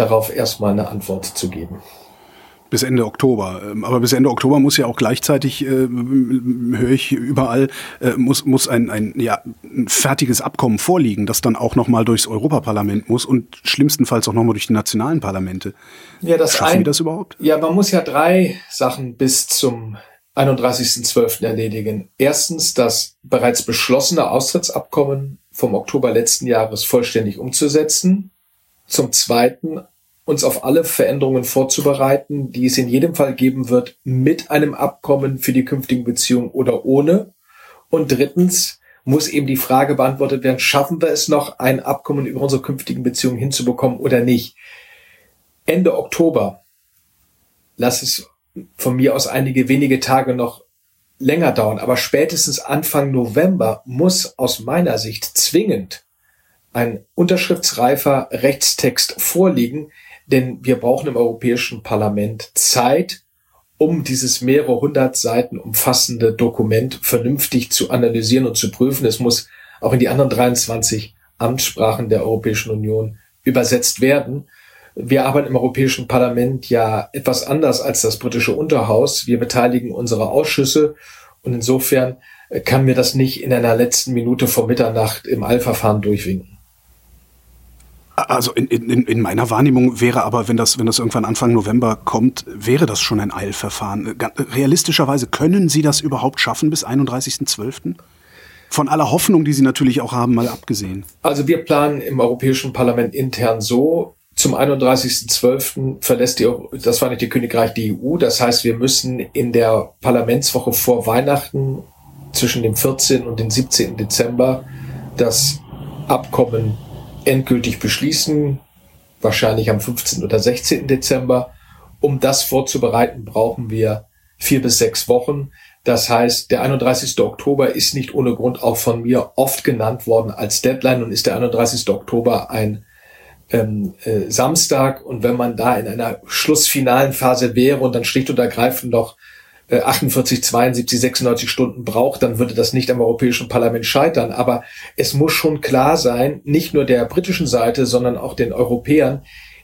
darauf erstmal eine Antwort zu geben. Bis Ende Oktober. Ähm, aber bis Ende Oktober muss ja auch gleichzeitig, äh, höre ich überall, äh, muss, muss ein, ein, ja, ein fertiges Abkommen vorliegen, das dann auch nochmal durchs Europaparlament muss und schlimmstenfalls auch nochmal durch die nationalen Parlamente. Ja, das Schaffen ein, wir das überhaupt? Ja, man muss ja drei Sachen bis zum 31.12. erledigen. Erstens das bereits beschlossene Austrittsabkommen vom Oktober letzten Jahres vollständig umzusetzen. Zum Zweiten uns auf alle Veränderungen vorzubereiten, die es in jedem Fall geben wird, mit einem Abkommen für die künftigen Beziehungen oder ohne. Und drittens muss eben die Frage beantwortet werden, schaffen wir es noch, ein Abkommen über unsere künftigen Beziehungen hinzubekommen oder nicht. Ende Oktober, lass es von mir aus einige wenige Tage noch länger dauern, aber spätestens Anfang November muss aus meiner Sicht zwingend ein unterschriftsreifer Rechtstext vorliegen, denn wir brauchen im Europäischen Parlament Zeit, um dieses mehrere hundert Seiten umfassende Dokument vernünftig zu analysieren und zu prüfen. Es muss auch in die anderen 23 Amtssprachen der Europäischen Union übersetzt werden. Wir arbeiten im Europäischen Parlament ja etwas anders als das britische Unterhaus. Wir beteiligen unsere Ausschüsse und insofern kann mir das nicht in einer letzten Minute vor Mitternacht im Eilverfahren durchwinken. Also in, in, in meiner Wahrnehmung wäre aber, wenn das, wenn das irgendwann Anfang November kommt, wäre das schon ein Eilverfahren. Realistischerweise können Sie das überhaupt schaffen bis 31.12.? Von aller Hoffnung, die Sie natürlich auch haben, mal abgesehen. Also wir planen im Europäischen Parlament intern so, zum 31.12. verlässt die, das Vereinigte Königreich die EU. Das heißt, wir müssen in der Parlamentswoche vor Weihnachten zwischen dem 14. und dem 17. Dezember das Abkommen endgültig beschließen, wahrscheinlich am 15. oder 16. Dezember. Um das vorzubereiten, brauchen wir vier bis sechs Wochen. Das heißt, der 31. Oktober ist nicht ohne Grund auch von mir oft genannt worden als Deadline und ist der 31. Oktober ein ähm, äh, Samstag. Und wenn man da in einer schlussfinalen Phase wäre und dann schlicht und ergreifend noch 48, 72, 96 Stunden braucht, dann würde das nicht am Europäischen Parlament scheitern. Aber es muss schon klar sein, nicht nur der britischen Seite, sondern auch den Europäern,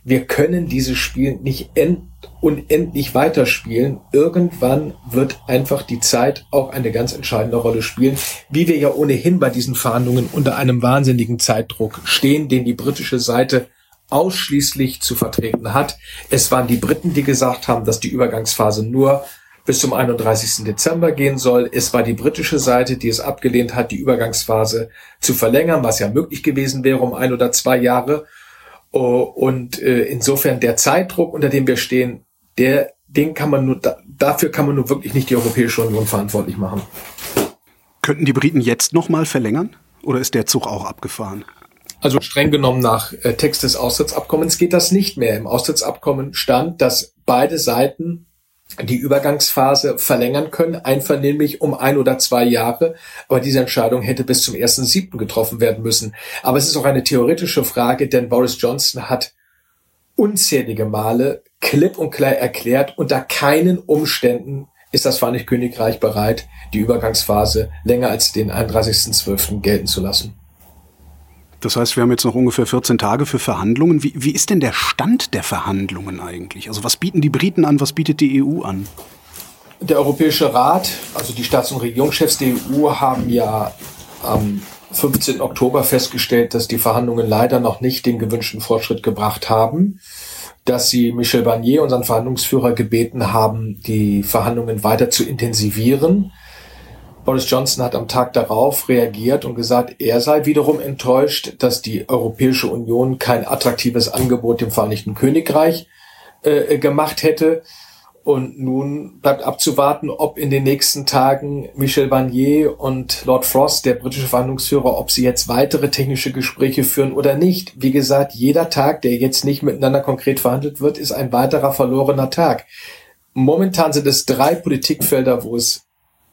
wir können dieses Spiel nicht end unendlich weiterspielen. Irgendwann wird einfach die Zeit auch eine ganz entscheidende Rolle spielen, wie wir ja ohnehin bei diesen Verhandlungen unter einem wahnsinnigen Zeitdruck stehen, den die britische Seite ausschließlich zu vertreten hat. Es waren die Briten, die gesagt haben, dass die Übergangsphase nur bis zum 31. Dezember gehen soll. Es war die britische Seite, die es abgelehnt hat, die Übergangsphase zu verlängern, was ja möglich gewesen wäre um ein oder zwei Jahre. Oh, und äh, insofern der Zeitdruck, unter dem wir stehen, der, den kann man nur, dafür kann man nur wirklich nicht die Europäische Union verantwortlich machen. Könnten die Briten jetzt nochmal verlängern? Oder ist der Zug auch abgefahren? Also streng genommen nach äh, Text des Austrittsabkommens geht das nicht mehr. Im Austrittsabkommen stand, dass beide Seiten die Übergangsphase verlängern können, einvernehmlich um ein oder zwei Jahre. Aber diese Entscheidung hätte bis zum 1.7. getroffen werden müssen. Aber es ist auch eine theoretische Frage, denn Boris Johnson hat unzählige Male klipp und klar erklärt, unter keinen Umständen ist das Vereinigte Königreich bereit, die Übergangsphase länger als den 31.12. gelten zu lassen. Das heißt, wir haben jetzt noch ungefähr 14 Tage für Verhandlungen. Wie, wie ist denn der Stand der Verhandlungen eigentlich? Also was bieten die Briten an, was bietet die EU an? Der Europäische Rat, also die Staats- und Regierungschefs der EU haben ja am 15. Oktober festgestellt, dass die Verhandlungen leider noch nicht den gewünschten Fortschritt gebracht haben, dass sie Michel Barnier, unseren Verhandlungsführer, gebeten haben, die Verhandlungen weiter zu intensivieren Boris Johnson hat am Tag darauf reagiert und gesagt, er sei wiederum enttäuscht, dass die Europäische Union kein attraktives Angebot dem Vereinigten Königreich äh, gemacht hätte. Und nun bleibt abzuwarten, ob in den nächsten Tagen Michel Barnier und Lord Frost, der britische Verhandlungsführer, ob sie jetzt weitere technische Gespräche führen oder nicht. Wie gesagt, jeder Tag, der jetzt nicht miteinander konkret verhandelt wird, ist ein weiterer verlorener Tag. Momentan sind es drei Politikfelder, wo es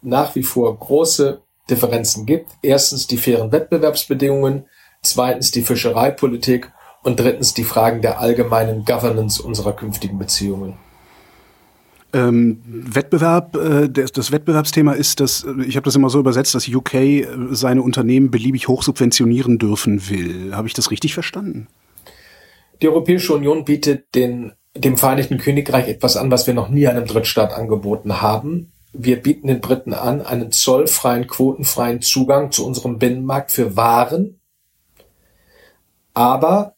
nach wie vor große Differenzen gibt. Erstens die fairen Wettbewerbsbedingungen, zweitens die Fischereipolitik und drittens die Fragen der allgemeinen Governance unserer künftigen Beziehungen. Ähm, Wettbewerb, äh, das, das, Wettbewerbsthema ist, dass äh, ich habe das immer so übersetzt, dass UK äh, seine Unternehmen beliebig hoch subventionieren dürfen will. Habe ich das richtig verstanden? Die Europäische Union bietet den, dem Vereinigten Königreich etwas an, was wir noch nie einem Drittstaat angeboten haben wir bieten den Briten an einen zollfreien, quotenfreien Zugang zu unserem Binnenmarkt für Waren, aber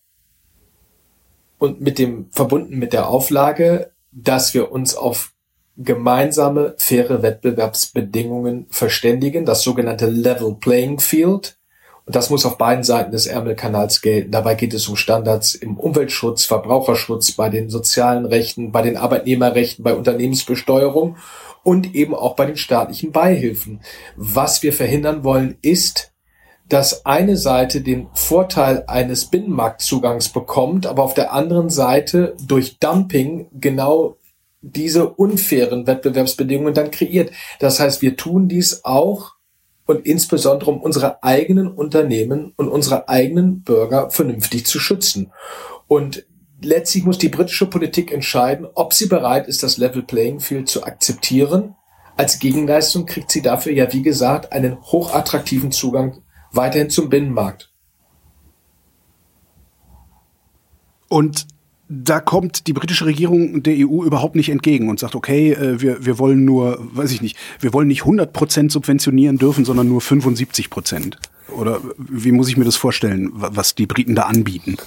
und mit dem verbunden mit der Auflage, dass wir uns auf gemeinsame faire Wettbewerbsbedingungen verständigen, das sogenannte Level Playing Field. Und das muss auf beiden Seiten des Ärmelkanals gelten. Dabei geht es um Standards im Umweltschutz, Verbraucherschutz, bei den sozialen Rechten, bei den Arbeitnehmerrechten, bei Unternehmensbesteuerung und eben auch bei den staatlichen Beihilfen. Was wir verhindern wollen, ist, dass eine Seite den Vorteil eines Binnenmarktzugangs bekommt, aber auf der anderen Seite durch Dumping genau diese unfairen Wettbewerbsbedingungen dann kreiert. Das heißt, wir tun dies auch und insbesondere um unsere eigenen Unternehmen und unsere eigenen Bürger vernünftig zu schützen. Und letztlich muss die britische Politik entscheiden, ob sie bereit ist, das Level Playing Field zu akzeptieren. Als Gegenleistung kriegt sie dafür ja, wie gesagt, einen hochattraktiven Zugang weiterhin zum Binnenmarkt. Und da kommt die britische Regierung der EU überhaupt nicht entgegen und sagt, okay, äh, wir, wir wollen nur, weiß ich nicht, wir wollen nicht 100 Prozent subventionieren dürfen, sondern nur 75 Prozent. Oder wie muss ich mir das vorstellen, was die Briten da anbieten?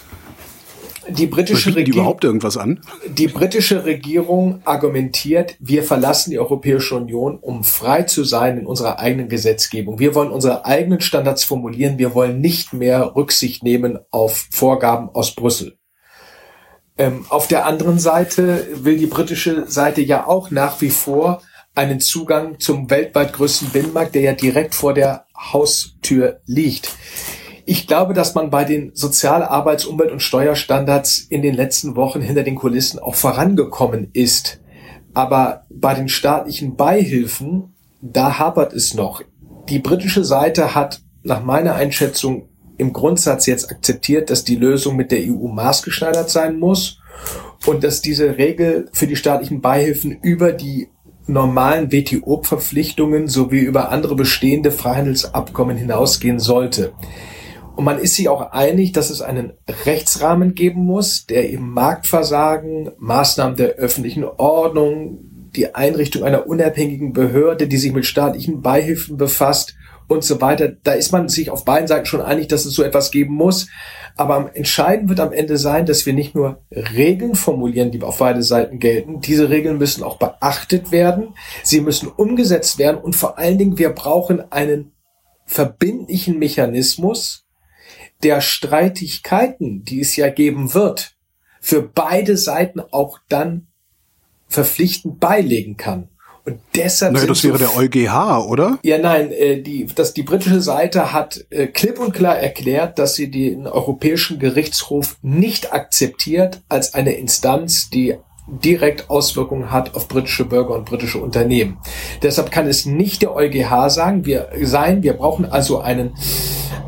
Die britische Regierung überhaupt irgendwas an? Die britische Regierung argumentiert, wir verlassen die Europäische Union, um frei zu sein in unserer eigenen Gesetzgebung. Wir wollen unsere eigenen Standards formulieren. Wir wollen nicht mehr Rücksicht nehmen auf Vorgaben aus Brüssel. Ähm, auf der anderen Seite will die britische Seite ja auch nach wie vor einen Zugang zum weltweit größten Binnenmarkt, der ja direkt vor der Haustür liegt. Ich glaube, dass man bei den Sozial-, Arbeits-, Umwelt- und Steuerstandards in den letzten Wochen hinter den Kulissen auch vorangekommen ist. Aber bei den staatlichen Beihilfen, da hapert es noch. Die britische Seite hat nach meiner Einschätzung im Grundsatz jetzt akzeptiert, dass die Lösung mit der EU maßgeschneidert sein muss und dass diese Regel für die staatlichen Beihilfen über die normalen WTO-Verpflichtungen sowie über andere bestehende Freihandelsabkommen hinausgehen sollte. Und man ist sich auch einig, dass es einen Rechtsrahmen geben muss, der eben Marktversagen, Maßnahmen der öffentlichen Ordnung, die Einrichtung einer unabhängigen Behörde, die sich mit staatlichen Beihilfen befasst und so weiter. Da ist man sich auf beiden Seiten schon einig, dass es so etwas geben muss. Aber entscheidend wird am Ende sein, dass wir nicht nur Regeln formulieren, die auf beide Seiten gelten. Diese Regeln müssen auch beachtet werden. Sie müssen umgesetzt werden. Und vor allen Dingen, wir brauchen einen verbindlichen Mechanismus, der Streitigkeiten, die es ja geben wird, für beide Seiten auch dann verpflichtend beilegen kann. Und deshalb. Naja, das wäre so der EuGH, oder? Ja, nein, äh, die, das, die britische Seite hat äh, klipp und klar erklärt, dass sie den Europäischen Gerichtshof nicht akzeptiert als eine Instanz, die direkt Auswirkungen hat auf britische Bürger und britische Unternehmen. Deshalb kann es nicht der EuGH sagen, wir sein, wir brauchen also einen,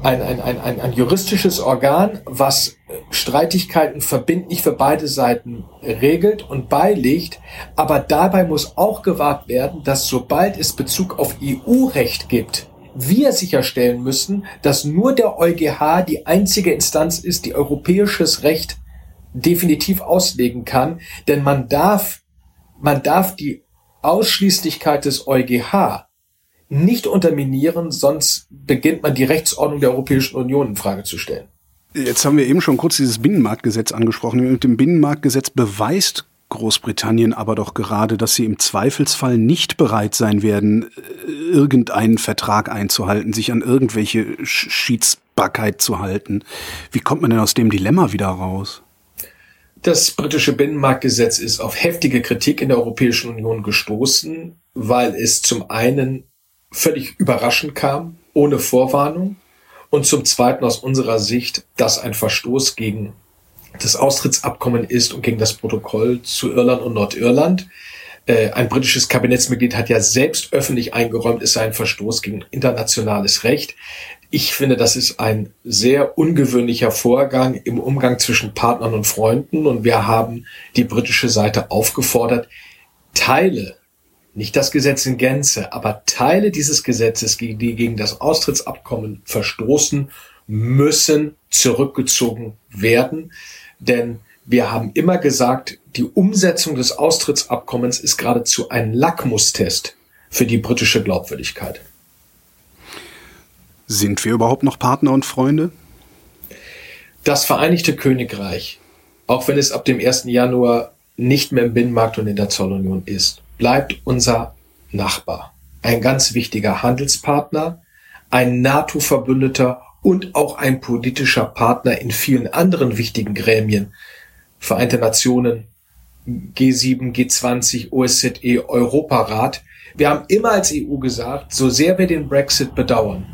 ein, ein, ein, ein, ein juristisches Organ, was Streitigkeiten verbindlich für beide Seiten regelt und beilegt. Aber dabei muss auch gewahrt werden, dass sobald es Bezug auf EU-Recht gibt, wir sicherstellen müssen, dass nur der EuGH die einzige Instanz ist, die europäisches Recht definitiv auslegen kann, denn man darf, man darf die Ausschließlichkeit des EuGH nicht unterminieren, sonst beginnt man die Rechtsordnung der Europäischen Union in Frage zu stellen. Jetzt haben wir eben schon kurz dieses Binnenmarktgesetz angesprochen. Mit dem Binnenmarktgesetz beweist Großbritannien aber doch gerade, dass sie im Zweifelsfall nicht bereit sein werden, irgendeinen Vertrag einzuhalten, sich an irgendwelche Schiedsbarkeit zu halten. Wie kommt man denn aus dem Dilemma wieder raus? Das britische Binnenmarktgesetz ist auf heftige Kritik in der Europäischen Union gestoßen, weil es zum einen völlig überraschend kam, ohne Vorwarnung, und zum Zweiten aus unserer Sicht, dass ein Verstoß gegen das Austrittsabkommen ist und gegen das Protokoll zu Irland und Nordirland. Äh, ein britisches Kabinettsmitglied hat ja selbst öffentlich eingeräumt, es sei ein Verstoß gegen internationales Recht. Ich finde, das ist ein sehr ungewöhnlicher Vorgang im Umgang zwischen Partnern und Freunden und wir haben die britische Seite aufgefordert, Teile, nicht das Gesetz in Gänze, aber Teile dieses Gesetzes, die gegen das Austrittsabkommen verstoßen, müssen zurückgezogen werden. Denn wir haben immer gesagt, die Umsetzung des Austrittsabkommens ist geradezu ein Lackmustest für die britische Glaubwürdigkeit. Sind wir überhaupt noch Partner und Freunde? Das Vereinigte Königreich, auch wenn es ab dem 1. Januar nicht mehr im Binnenmarkt und in der Zollunion ist, bleibt unser Nachbar, ein ganz wichtiger Handelspartner, ein NATO-Verbündeter und auch ein politischer Partner in vielen anderen wichtigen Gremien, Vereinte Nationen, G7, G20, OSZE, Europarat. Wir haben immer als EU gesagt, so sehr wir den Brexit bedauern,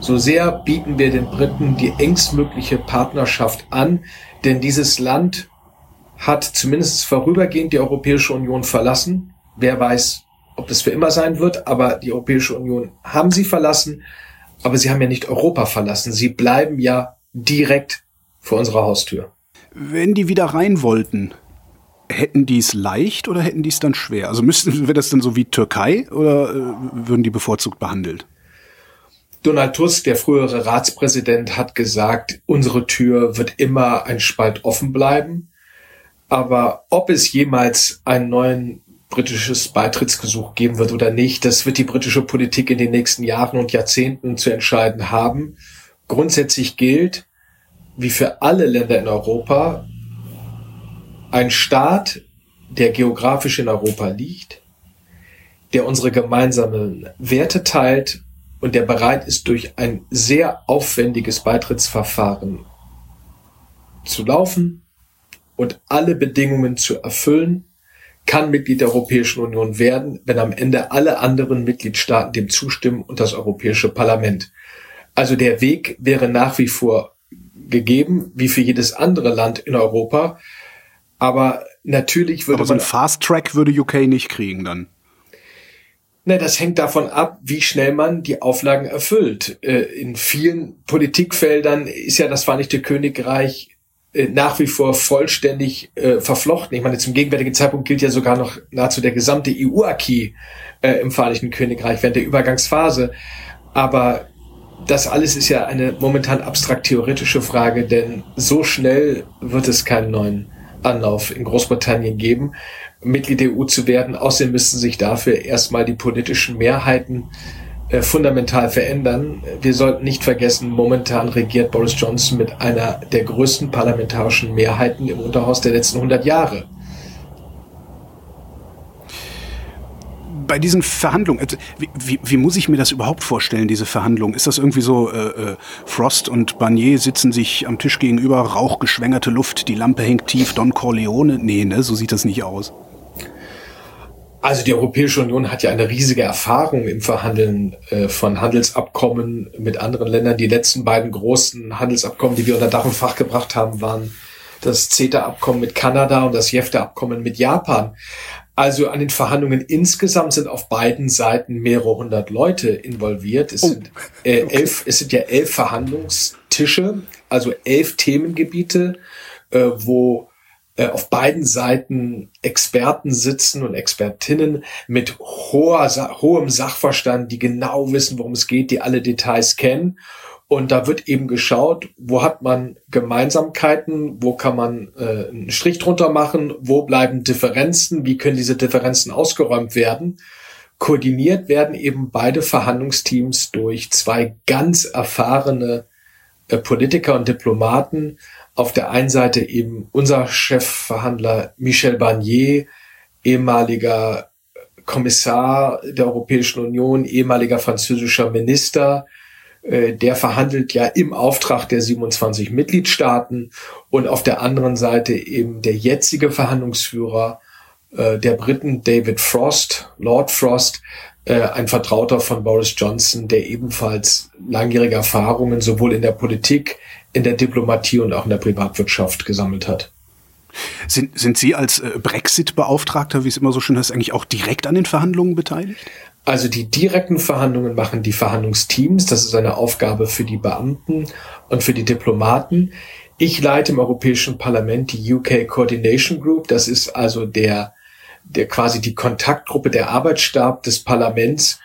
so sehr bieten wir den Briten die engstmögliche Partnerschaft an, denn dieses Land hat zumindest vorübergehend die Europäische Union verlassen. Wer weiß, ob das für immer sein wird, aber die Europäische Union haben sie verlassen, aber sie haben ja nicht Europa verlassen. Sie bleiben ja direkt vor unserer Haustür. Wenn die wieder rein wollten, hätten die es leicht oder hätten die es dann schwer? Also müssten wir das dann so wie Türkei oder äh, würden die bevorzugt behandelt? Donald Tusk, der frühere Ratspräsident, hat gesagt, unsere Tür wird immer ein Spalt offen bleiben. Aber ob es jemals ein neuen britisches Beitrittsgesuch geben wird oder nicht, das wird die britische Politik in den nächsten Jahren und Jahrzehnten zu entscheiden haben. Grundsätzlich gilt, wie für alle Länder in Europa, ein Staat, der geografisch in Europa liegt, der unsere gemeinsamen Werte teilt und der bereit ist, durch ein sehr aufwendiges Beitrittsverfahren zu laufen und alle Bedingungen zu erfüllen, kann Mitglied der Europäischen Union werden, wenn am Ende alle anderen Mitgliedstaaten dem zustimmen und das Europäische Parlament. Also der Weg wäre nach wie vor gegeben, wie für jedes andere Land in Europa. Aber natürlich würde Aber so ein Fast Track würde UK nicht kriegen dann. Ne, das hängt davon ab, wie schnell man die Auflagen erfüllt. Äh, in vielen Politikfeldern ist ja das Vereinigte Königreich äh, nach wie vor vollständig äh, verflochten. Ich meine, zum gegenwärtigen Zeitpunkt gilt ja sogar noch nahezu der gesamte EU-Acquis im Vereinigten Königreich während der Übergangsphase. Aber das alles ist ja eine momentan abstrakt theoretische Frage, denn so schnell wird es keinen neuen Anlauf in Großbritannien geben, Mitglied der EU zu werden. Außerdem müssten sich dafür erstmal die politischen Mehrheiten äh, fundamental verändern. Wir sollten nicht vergessen, momentan regiert Boris Johnson mit einer der größten parlamentarischen Mehrheiten im Unterhaus der letzten 100 Jahre. bei diesen Verhandlungen, also, wie, wie, wie, muss ich mir das überhaupt vorstellen, diese Verhandlungen? Ist das irgendwie so, äh, äh, Frost und Barnier sitzen sich am Tisch gegenüber, rauchgeschwängerte Luft, die Lampe hängt tief, Don Corleone? Nee, ne, so sieht das nicht aus. Also die Europäische Union hat ja eine riesige Erfahrung im Verhandeln äh, von Handelsabkommen mit anderen Ländern. Die letzten beiden großen Handelsabkommen, die wir unter Dach und Fach gebracht haben, waren das CETA-Abkommen mit Kanada und das JEFTA-Abkommen mit Japan. Also an den Verhandlungen insgesamt sind auf beiden Seiten mehrere hundert Leute involviert. Es, oh. sind, äh, okay. elf, es sind ja elf Verhandlungstische, also elf Themengebiete, äh, wo auf beiden Seiten Experten sitzen und Expertinnen mit hoher, hohem Sachverstand, die genau wissen, worum es geht, die alle Details kennen und da wird eben geschaut, wo hat man Gemeinsamkeiten, wo kann man äh, einen Strich drunter machen, wo bleiben Differenzen, wie können diese Differenzen ausgeräumt werden. Koordiniert werden eben beide Verhandlungsteams durch zwei ganz erfahrene äh, Politiker und Diplomaten. Auf der einen Seite eben unser Chefverhandler Michel Barnier, ehemaliger Kommissar der Europäischen Union, ehemaliger französischer Minister, äh, der verhandelt ja im Auftrag der 27 Mitgliedstaaten und auf der anderen Seite eben der jetzige Verhandlungsführer äh, der Briten, David Frost, Lord Frost, äh, ein Vertrauter von Boris Johnson, der ebenfalls langjährige Erfahrungen sowohl in der Politik, in der Diplomatie und auch in der Privatwirtschaft gesammelt hat. Sind, sind Sie als Brexit-Beauftragter, wie es immer so schön heißt, eigentlich auch direkt an den Verhandlungen beteiligt? Also die direkten Verhandlungen machen die Verhandlungsteams. Das ist eine Aufgabe für die Beamten und für die Diplomaten. Ich leite im Europäischen Parlament die UK Coordination Group. Das ist also der, der quasi die Kontaktgruppe, der Arbeitsstab des Parlaments,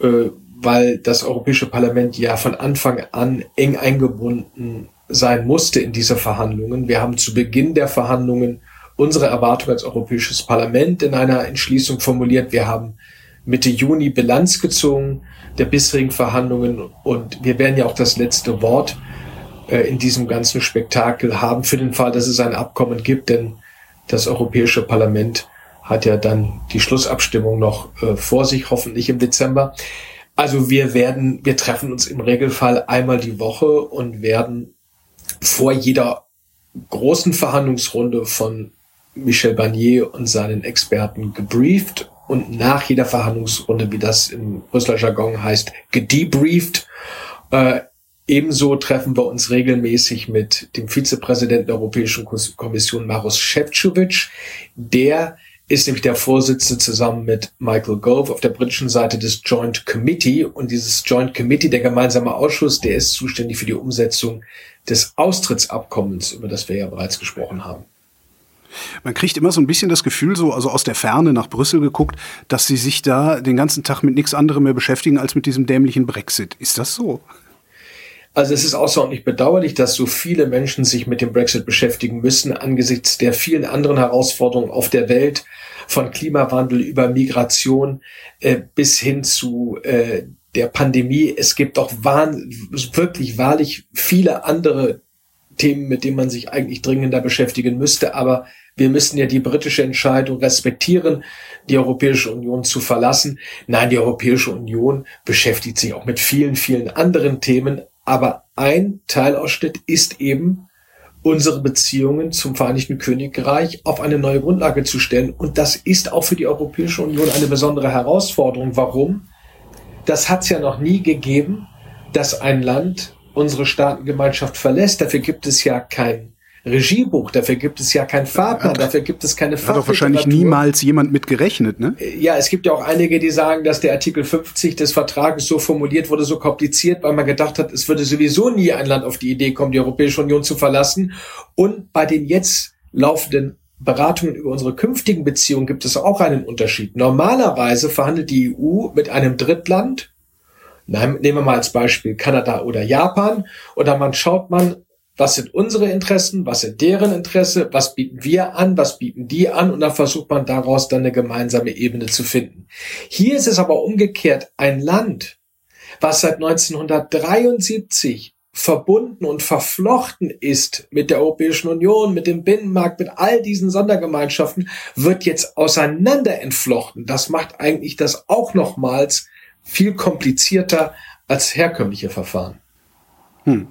äh, weil das Europäische Parlament ja von Anfang an eng eingebunden sein musste in diese Verhandlungen. Wir haben zu Beginn der Verhandlungen unsere Erwartungen als Europäisches Parlament in einer Entschließung formuliert. Wir haben Mitte Juni Bilanz gezogen der bisherigen Verhandlungen und wir werden ja auch das letzte Wort äh, in diesem ganzen Spektakel haben für den Fall, dass es ein Abkommen gibt, denn das Europäische Parlament hat ja dann die Schlussabstimmung noch äh, vor sich, hoffentlich im Dezember. Also wir werden, wir treffen uns im Regelfall einmal die Woche und werden vor jeder großen Verhandlungsrunde von Michel Barnier und seinen Experten gebrieft und nach jeder Verhandlungsrunde, wie das im Brüsseler Jargon heißt, gedebrieft. Äh, ebenso treffen wir uns regelmäßig mit dem Vizepräsidenten der Europäischen Kommission, Maros Šefčovič. Der ist nämlich der Vorsitzende zusammen mit Michael Gove auf der britischen Seite des Joint Committee. Und dieses Joint Committee, der gemeinsame Ausschuss, der ist zuständig für die Umsetzung des Austrittsabkommens, über das wir ja bereits gesprochen haben. Man kriegt immer so ein bisschen das Gefühl, so also aus der Ferne nach Brüssel geguckt, dass sie sich da den ganzen Tag mit nichts anderem mehr beschäftigen als mit diesem dämlichen Brexit. Ist das so? Also es ist außerordentlich bedauerlich, dass so viele Menschen sich mit dem Brexit beschäftigen müssen angesichts der vielen anderen Herausforderungen auf der Welt, von Klimawandel über Migration äh, bis hin zu äh, der Pandemie. Es gibt wahn wirklich wahrlich viele andere Themen, mit denen man sich eigentlich dringender beschäftigen müsste. Aber wir müssen ja die britische Entscheidung respektieren, die Europäische Union zu verlassen. Nein, die Europäische Union beschäftigt sich auch mit vielen, vielen anderen Themen. Aber ein Teilausschnitt ist eben, unsere Beziehungen zum Vereinigten Königreich auf eine neue Grundlage zu stellen. Und das ist auch für die Europäische Union eine besondere Herausforderung. Warum? Das hat es ja noch nie gegeben, dass ein Land unsere Staatengemeinschaft verlässt. Dafür gibt es ja kein Regiebuch, dafür gibt es ja keinen Fahrplan, dafür gibt es keine Hat doch wahrscheinlich niemals jemand mit gerechnet, ne? Ja, es gibt ja auch einige, die sagen, dass der Artikel 50 des Vertrages so formuliert wurde, so kompliziert, weil man gedacht hat, es würde sowieso nie ein Land auf die Idee kommen, die Europäische Union zu verlassen. Und bei den jetzt laufenden Beratungen über unsere künftigen Beziehungen gibt es auch einen Unterschied. Normalerweise verhandelt die EU mit einem Drittland Nehmen wir mal als Beispiel Kanada oder Japan. Oder man schaut man, was sind unsere Interessen, was sind deren Interesse, was bieten wir an, was bieten die an und dann versucht man daraus dann eine gemeinsame Ebene zu finden. Hier ist es aber umgekehrt ein Land, was seit 1973 verbunden und verflochten ist mit der Europäischen Union, mit dem Binnenmarkt, mit all diesen Sondergemeinschaften, wird jetzt auseinander entflochten. Das macht eigentlich das auch nochmals viel komplizierter als herkömmliche Verfahren. Hm.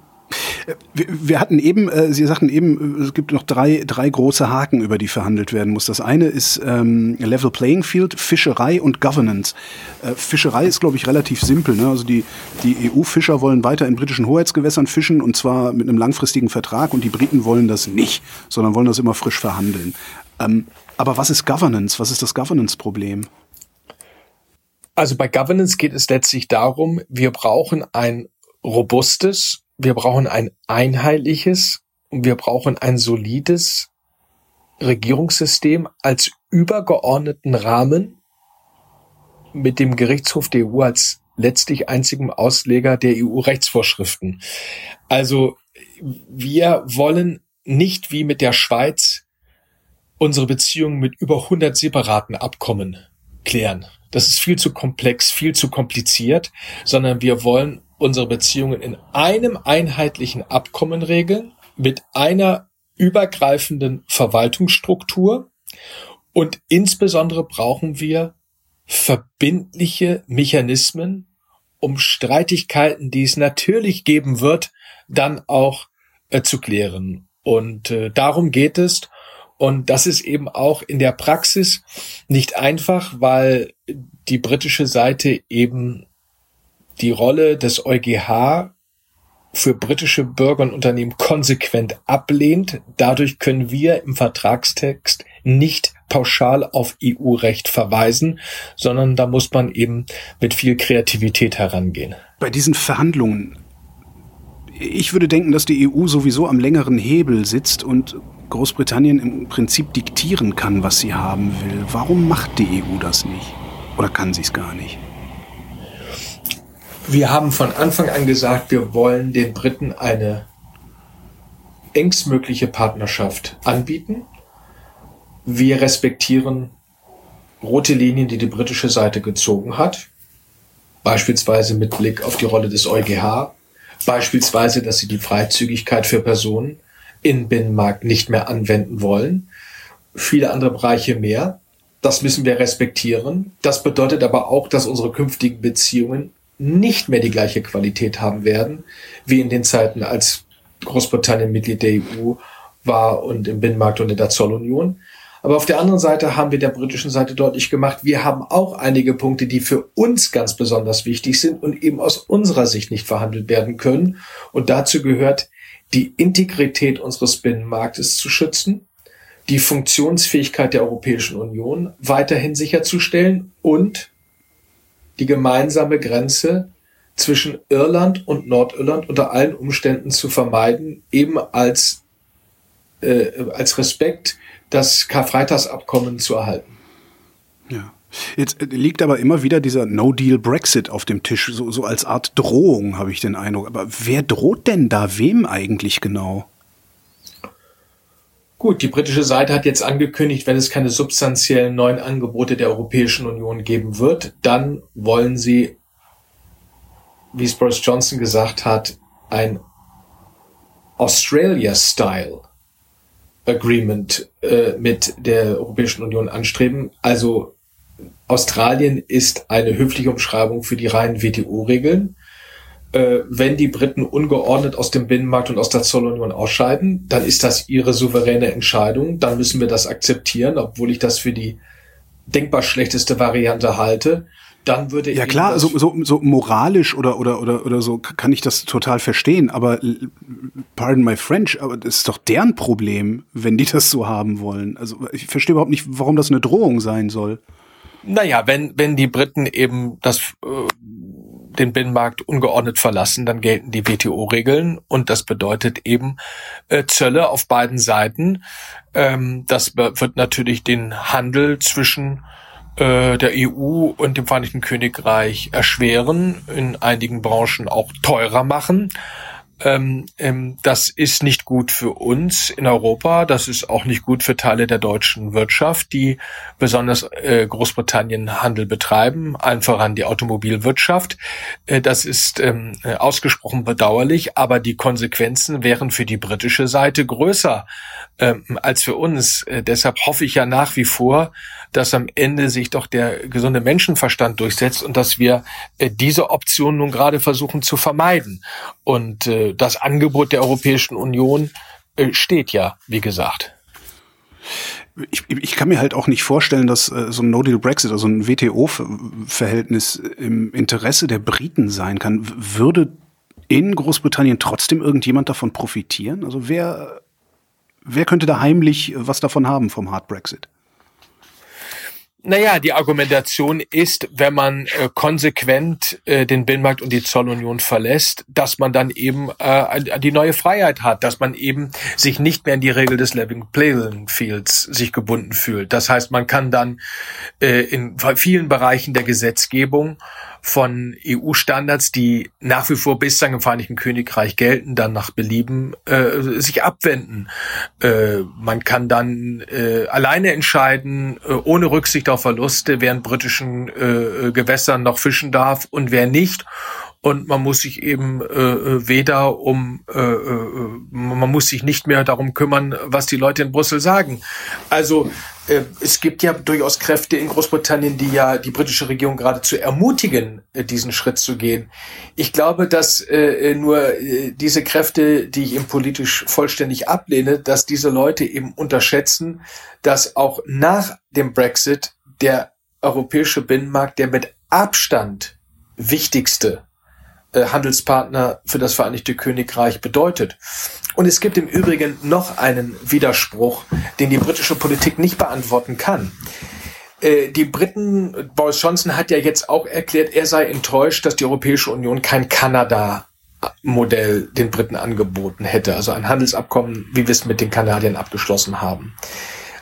Wir hatten eben, äh, Sie sagten eben, es gibt noch drei, drei große Haken, über die verhandelt werden muss. Das eine ist ähm, Level Playing Field, Fischerei und Governance. Äh, Fischerei ist, glaube ich, relativ simpel. Ne? Also die, die EU-Fischer wollen weiter in britischen Hoheitsgewässern fischen und zwar mit einem langfristigen Vertrag und die Briten wollen das nicht, sondern wollen das immer frisch verhandeln. Ähm, aber was ist Governance? Was ist das Governance-Problem? Also bei Governance geht es letztlich darum, wir brauchen ein robustes wir brauchen ein einheitliches und wir brauchen ein solides Regierungssystem als übergeordneten Rahmen mit dem Gerichtshof der EU als letztlich einzigem Ausleger der EU-Rechtsvorschriften. Also wir wollen nicht wie mit der Schweiz unsere Beziehungen mit über 100 separaten Abkommen klären. Das ist viel zu komplex, viel zu kompliziert, sondern wir wollen unsere Beziehungen in einem einheitlichen Abkommen regeln, mit einer übergreifenden Verwaltungsstruktur und insbesondere brauchen wir verbindliche Mechanismen, um Streitigkeiten, die es natürlich geben wird, dann auch äh, zu klären. Und äh, darum geht es. Und das ist eben auch in der Praxis nicht einfach, weil die britische Seite eben die Rolle des EuGH für britische Bürger und Unternehmen konsequent ablehnt. Dadurch können wir im Vertragstext nicht pauschal auf EU-Recht verweisen, sondern da muss man eben mit viel Kreativität herangehen. Bei diesen Verhandlungen, ich würde denken, dass die EU sowieso am längeren Hebel sitzt und Großbritannien im Prinzip diktieren kann, was sie haben will. Warum macht die EU das nicht? Oder kann sie es gar nicht? Wir haben von Anfang an gesagt, wir wollen den Briten eine engstmögliche Partnerschaft anbieten. Wir respektieren rote Linien, die die britische Seite gezogen hat. Beispielsweise mit Blick auf die Rolle des EuGH. Beispielsweise, dass sie die Freizügigkeit für Personen in Binnenmarkt nicht mehr anwenden wollen. Viele andere Bereiche mehr. Das müssen wir respektieren. Das bedeutet aber auch, dass unsere künftigen Beziehungen nicht mehr die gleiche Qualität haben werden, wie in den Zeiten, als Großbritannien Mitglied der EU war und im Binnenmarkt und in der Zollunion. Aber auf der anderen Seite haben wir der britischen Seite deutlich gemacht, wir haben auch einige Punkte, die für uns ganz besonders wichtig sind und eben aus unserer Sicht nicht verhandelt werden können. Und dazu gehört, die Integrität unseres Binnenmarktes zu schützen, die Funktionsfähigkeit der Europäischen Union weiterhin sicherzustellen und die gemeinsame Grenze zwischen Irland und Nordirland unter allen Umständen zu vermeiden, eben als, äh, als Respekt das Karfreitagsabkommen zu erhalten. Ja. Jetzt äh, liegt aber immer wieder dieser No-Deal-Brexit auf dem Tisch, so, so als Art Drohung, habe ich den Eindruck. Aber wer droht denn da wem eigentlich genau? Gut, die britische Seite hat jetzt angekündigt, wenn es keine substanziellen neuen Angebote der Europäischen Union geben wird, dann wollen sie, wie es Boris Johnson gesagt hat, ein Australia-Style Agreement äh, mit der Europäischen Union anstreben. Also Australien ist eine höfliche Umschreibung für die reinen WTO-Regeln äh, wenn die Briten ungeordnet aus dem Binnenmarkt und aus der Zollunion ausscheiden, dann ist das ihre souveräne Entscheidung. Dann müssen wir das akzeptieren, obwohl ich das für die denkbar schlechteste Variante halte. Dann würde ja klar, so, so, so moralisch oder oder oder oder so kann ich das total verstehen. Aber pardon my French, aber das ist doch deren Problem, wenn die das so haben wollen. Also ich verstehe überhaupt nicht, warum das eine Drohung sein soll. Naja, wenn wenn die Briten eben das äh, den Binnenmarkt ungeordnet verlassen, dann gelten die WTO-Regeln und das bedeutet eben äh, Zölle auf beiden Seiten. Ähm, das wird natürlich den Handel zwischen äh, der EU und dem Vereinigten Königreich erschweren, in einigen Branchen auch teurer machen. Ähm, ähm, das ist nicht gut für uns in Europa. Das ist auch nicht gut für Teile der deutschen Wirtschaft, die besonders äh, Großbritannien Handel betreiben, allen voran die Automobilwirtschaft. Äh, das ist ähm, äh, ausgesprochen bedauerlich, aber die Konsequenzen wären für die britische Seite größer ähm, als für uns. Äh, deshalb hoffe ich ja nach wie vor, dass am Ende sich doch der gesunde Menschenverstand durchsetzt und dass wir äh, diese Option nun gerade versuchen zu vermeiden. Und äh, das Angebot der Europäischen Union äh, steht ja, wie gesagt. Ich, ich kann mir halt auch nicht vorstellen, dass äh, so ein No-Deal-Brexit, also ein WTO-Verhältnis im Interesse der Briten sein kann. Würde in Großbritannien trotzdem irgendjemand davon profitieren? Also wer, wer könnte da heimlich was davon haben vom Hard Brexit? Naja, die Argumentation ist, wenn man äh, konsequent äh, den Binnenmarkt und die Zollunion verlässt, dass man dann eben äh, die neue Freiheit hat, dass man eben sich nicht mehr in die Regel des Living Playing Fields sich gebunden fühlt. Das heißt, man kann dann äh, in vielen Bereichen der Gesetzgebung von EU-Standards, die nach wie vor bislang im Vereinigten Königreich gelten, dann nach Belieben äh, sich abwenden. Äh, man kann dann äh, alleine entscheiden, äh, ohne Rücksicht auf Verluste, wer in britischen äh, Gewässern noch fischen darf und wer nicht und man muss sich eben äh, weder um äh, äh, man muss sich nicht mehr darum kümmern, was die Leute in Brüssel sagen. Also es gibt ja durchaus Kräfte in Großbritannien, die ja die britische Regierung geradezu ermutigen, äh, diesen Schritt zu gehen. Ich glaube, dass äh, nur äh, diese Kräfte, die ich eben politisch vollständig ablehne, dass diese Leute eben unterschätzen, dass auch nach dem Brexit der europäische Binnenmarkt der mit Abstand wichtigste äh, Handelspartner für das Vereinigte Königreich bedeutet. Und es gibt im Übrigen noch einen Widerspruch, den die britische Politik nicht beantworten kann. Äh, die Briten, Boris Johnson hat ja jetzt auch erklärt, er sei enttäuscht, dass die Europäische Union kein Kanada Modell den Briten angeboten hätte, also ein Handelsabkommen, wie wir es mit den Kanadiern abgeschlossen haben.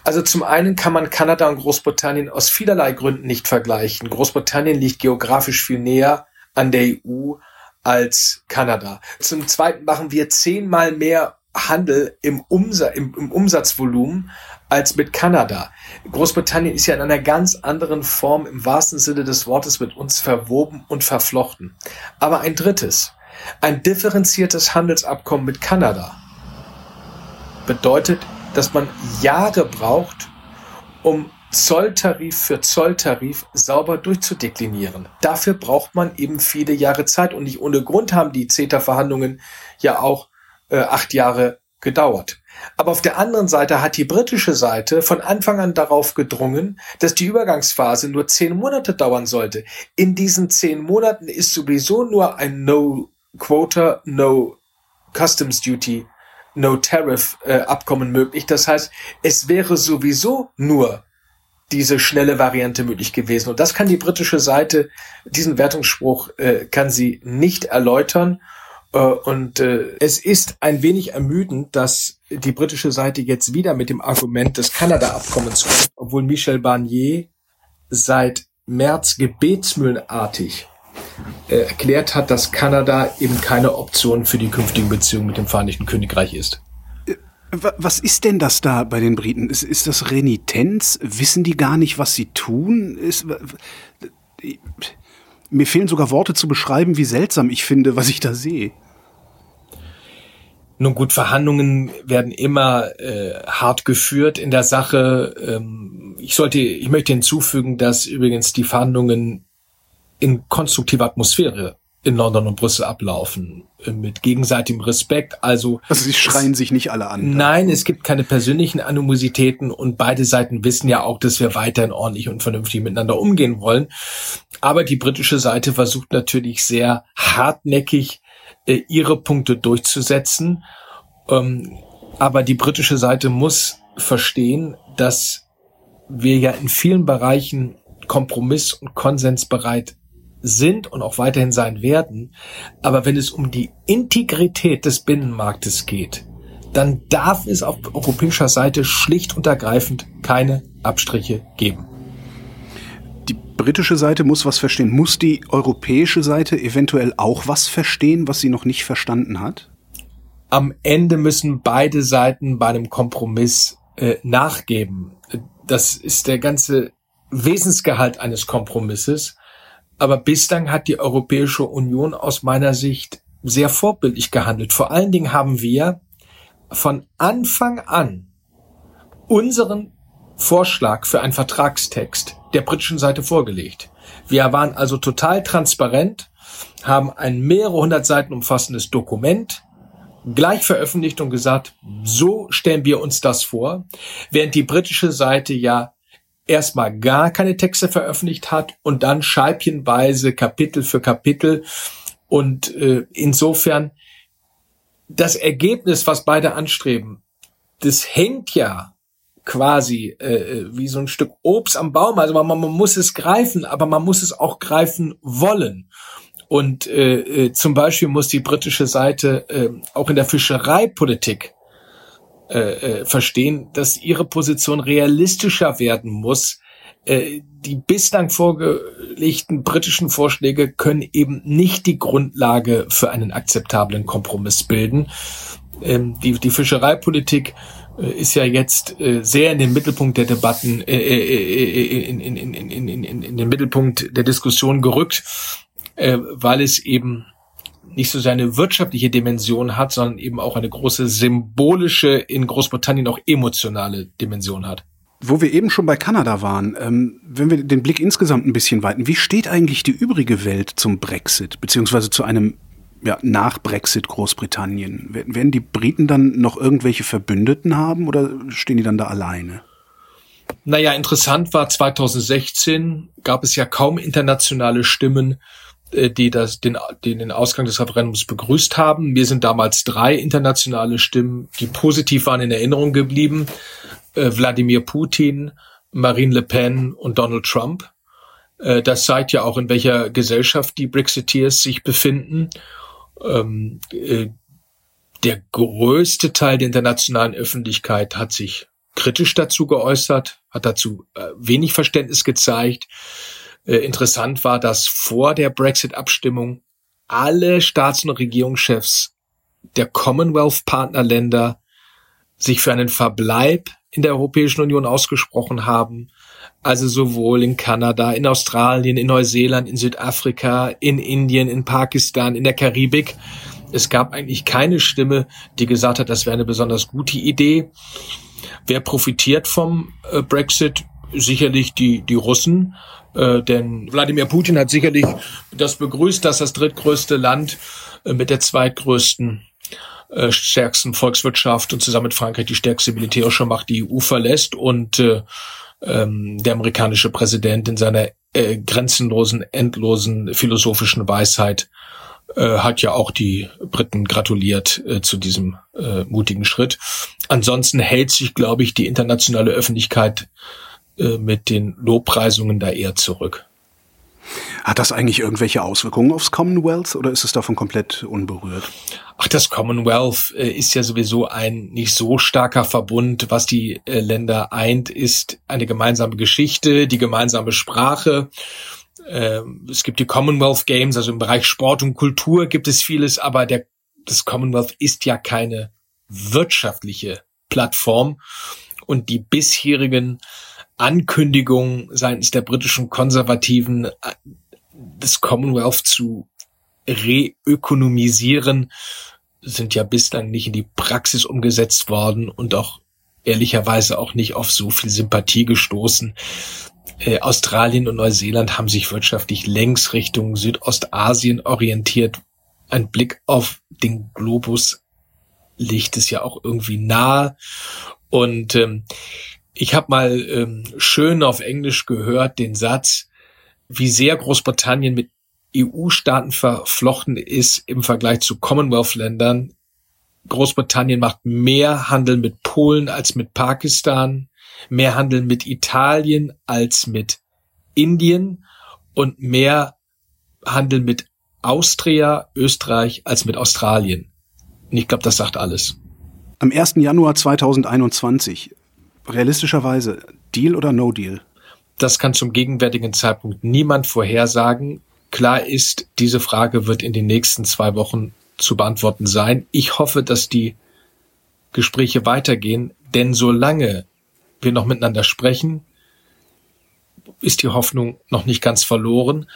Also zum einen kann man Kanada und Großbritannien aus vielerlei Gründen nicht vergleichen. Großbritannien liegt geografisch viel näher an der EU als Kanada. Zum Zweiten machen wir zehnmal mehr Handel im, Umsa im, im Umsatzvolumen als mit Kanada. Großbritannien ist ja in einer ganz anderen Form im wahrsten Sinne des Wortes mit uns verwoben und verflochten. Aber ein drittes, ein differenziertes Handelsabkommen mit Kanada bedeutet, dass man Jahre braucht, um Zolltarif für Zolltarif sauber durchzudeklinieren. Dafür braucht man eben viele Jahre Zeit und nicht ohne Grund haben die CETA-Verhandlungen ja auch äh, acht Jahre gedauert. Aber auf der anderen Seite hat die britische Seite von Anfang an darauf gedrungen, dass die Übergangsphase nur zehn Monate dauern sollte. In diesen zehn Monaten ist sowieso nur ein No Quota, No Customs Duty, No Tariff äh, Abkommen möglich. Das heißt, es wäre sowieso nur diese schnelle Variante möglich gewesen. Und das kann die britische Seite, diesen Wertungsspruch äh, kann sie nicht erläutern. Äh, und äh, es ist ein wenig ermüdend, dass die britische Seite jetzt wieder mit dem Argument des Kanada-Abkommens kommt, obwohl Michel Barnier seit März gebetsmühlenartig äh, erklärt hat, dass Kanada eben keine Option für die künftigen Beziehungen mit dem Vereinigten Königreich ist. Was ist denn das da bei den Briten? Ist, ist das Renitenz? Wissen die gar nicht, was sie tun? Ist, mir fehlen sogar Worte zu beschreiben, wie seltsam ich finde, was ich da sehe. Nun gut, Verhandlungen werden immer äh, hart geführt in der Sache. Ähm, ich sollte, ich möchte hinzufügen, dass übrigens die Verhandlungen in konstruktiver Atmosphäre in London und Brüssel ablaufen äh, mit gegenseitigem Respekt. Also, also sie schreien es, sich nicht alle an. Nein, es gibt keine persönlichen Animositäten und beide Seiten wissen ja auch, dass wir weiterhin ordentlich und vernünftig miteinander umgehen wollen. Aber die britische Seite versucht natürlich sehr hartnäckig äh, ihre Punkte durchzusetzen. Ähm, aber die britische Seite muss verstehen, dass wir ja in vielen Bereichen kompromiss- und konsensbereit sind und auch weiterhin sein werden. Aber wenn es um die Integrität des Binnenmarktes geht, dann darf es auf europäischer Seite schlicht und ergreifend keine Abstriche geben. britische Seite muss was verstehen. Muss die europäische Seite eventuell auch was verstehen, was sie noch nicht verstanden hat? Am Ende müssen beide Seiten bei einem Kompromiss äh, nachgeben. Das ist der ganze Wesensgehalt eines Kompromisses. Aber bislang hat die Europäische Union aus meiner Sicht sehr vorbildlich gehandelt. Vor allen Dingen haben wir von Anfang an unseren Vorschlag für einen Vertragstext der britischen Seite vorgelegt. Wir waren also total transparent, haben ein mehrere hundert Seiten umfassendes Dokument gleich veröffentlicht und gesagt, so stellen wir uns das vor, während die britische Seite ja erstmal gar keine Texte veröffentlicht hat und dann scheibchenweise Kapitel für Kapitel und äh, insofern das Ergebnis, was beide anstreben, das hängt ja quasi äh, äh, wie so ein Stück Obst am Baum. Also man, man muss es greifen, aber man muss es auch greifen wollen. Und äh, äh, zum Beispiel muss die britische Seite äh, auch in der Fischereipolitik äh, äh, verstehen, dass ihre Position realistischer werden muss. Äh, die bislang vorgelegten britischen Vorschläge können eben nicht die Grundlage für einen akzeptablen Kompromiss bilden. Ähm, die, die Fischereipolitik äh, ist ja jetzt sehr in den Mittelpunkt der Debatten, äh, in, in, in, in, in, in den Mittelpunkt der Diskussion gerückt, weil es eben nicht so seine wirtschaftliche Dimension hat, sondern eben auch eine große symbolische, in Großbritannien auch emotionale Dimension hat. Wo wir eben schon bei Kanada waren, ähm, wenn wir den Blick insgesamt ein bisschen weiten, wie steht eigentlich die übrige Welt zum Brexit, beziehungsweise zu einem ja, nach Brexit Großbritannien? Werden die Briten dann noch irgendwelche Verbündeten haben oder stehen die dann da alleine? Naja, interessant war 2016 gab es ja kaum internationale Stimmen, die das, den, den, den Ausgang des Referendums begrüßt haben. Mir sind damals drei internationale Stimmen, die positiv waren, in Erinnerung geblieben. Äh, Wladimir Putin, Marine Le Pen und Donald Trump. Äh, das zeigt ja auch, in welcher Gesellschaft die Brexiteers sich befinden ähm, äh, der größte Teil der internationalen Öffentlichkeit hat sich kritisch dazu geäußert, hat dazu äh, wenig Verständnis gezeigt. Äh, interessant war, dass vor der Brexit-Abstimmung alle Staats- und Regierungschefs der Commonwealth-Partnerländer sich für einen Verbleib in der Europäischen Union ausgesprochen haben. Also sowohl in Kanada, in Australien, in Neuseeland, in Südafrika, in Indien, in Pakistan, in der Karibik. Es gab eigentlich keine Stimme, die gesagt hat, das wäre eine besonders gute Idee. Wer profitiert vom äh, Brexit? Sicherlich die, die Russen. Äh, denn Wladimir Putin hat sicherlich das begrüßt, dass das drittgrößte Land äh, mit der zweitgrößten äh, stärksten Volkswirtschaft und zusammen mit Frankreich die stärkste militärische Macht die EU verlässt und äh, ähm, der amerikanische Präsident in seiner äh, grenzenlosen, endlosen philosophischen Weisheit äh, hat ja auch die Briten gratuliert äh, zu diesem äh, mutigen Schritt. Ansonsten hält sich, glaube ich, die internationale Öffentlichkeit äh, mit den Lobpreisungen da eher zurück. Hat das eigentlich irgendwelche Auswirkungen aufs Commonwealth oder ist es davon komplett unberührt? Ach, das Commonwealth äh, ist ja sowieso ein nicht so starker Verbund. Was die äh, Länder eint, ist eine gemeinsame Geschichte, die gemeinsame Sprache. Ähm, es gibt die Commonwealth Games, also im Bereich Sport und Kultur gibt es vieles, aber der, das Commonwealth ist ja keine wirtschaftliche Plattform. Und die bisherigen Ankündigungen seitens der britischen Konservativen, äh, das Commonwealth zu reökonomisieren, sind ja bislang nicht in die Praxis umgesetzt worden und auch ehrlicherweise auch nicht auf so viel Sympathie gestoßen. Äh, Australien und Neuseeland haben sich wirtschaftlich längs Richtung Südostasien orientiert. Ein Blick auf den Globus liegt es ja auch irgendwie nahe. Und ähm, ich habe mal ähm, schön auf Englisch gehört den Satz, wie sehr Großbritannien mit EU-Staaten verflochten ist im Vergleich zu Commonwealth-Ländern. Großbritannien macht mehr Handel mit Polen als mit Pakistan, mehr Handel mit Italien als mit Indien und mehr Handel mit Austria, Österreich als mit Australien. Und ich glaube, das sagt alles. Am 1. Januar 2021, realistischerweise, Deal oder No Deal? Das kann zum gegenwärtigen Zeitpunkt niemand vorhersagen. Klar ist, diese Frage wird in den nächsten zwei Wochen zu beantworten sein. Ich hoffe, dass die Gespräche weitergehen, denn solange wir noch miteinander sprechen, ist die Hoffnung noch nicht ganz verloren.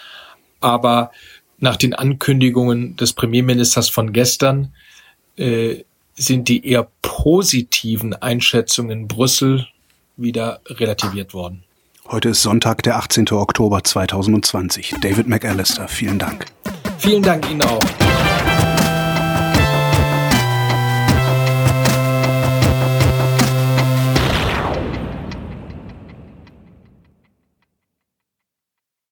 Aber nach den Ankündigungen des Premierministers von gestern äh, sind die eher positiven Einschätzungen in Brüssel wieder relativiert worden. Heute ist Sonntag, der 18. Oktober 2020. David McAllister, vielen Dank. Vielen Dank Ihnen auch.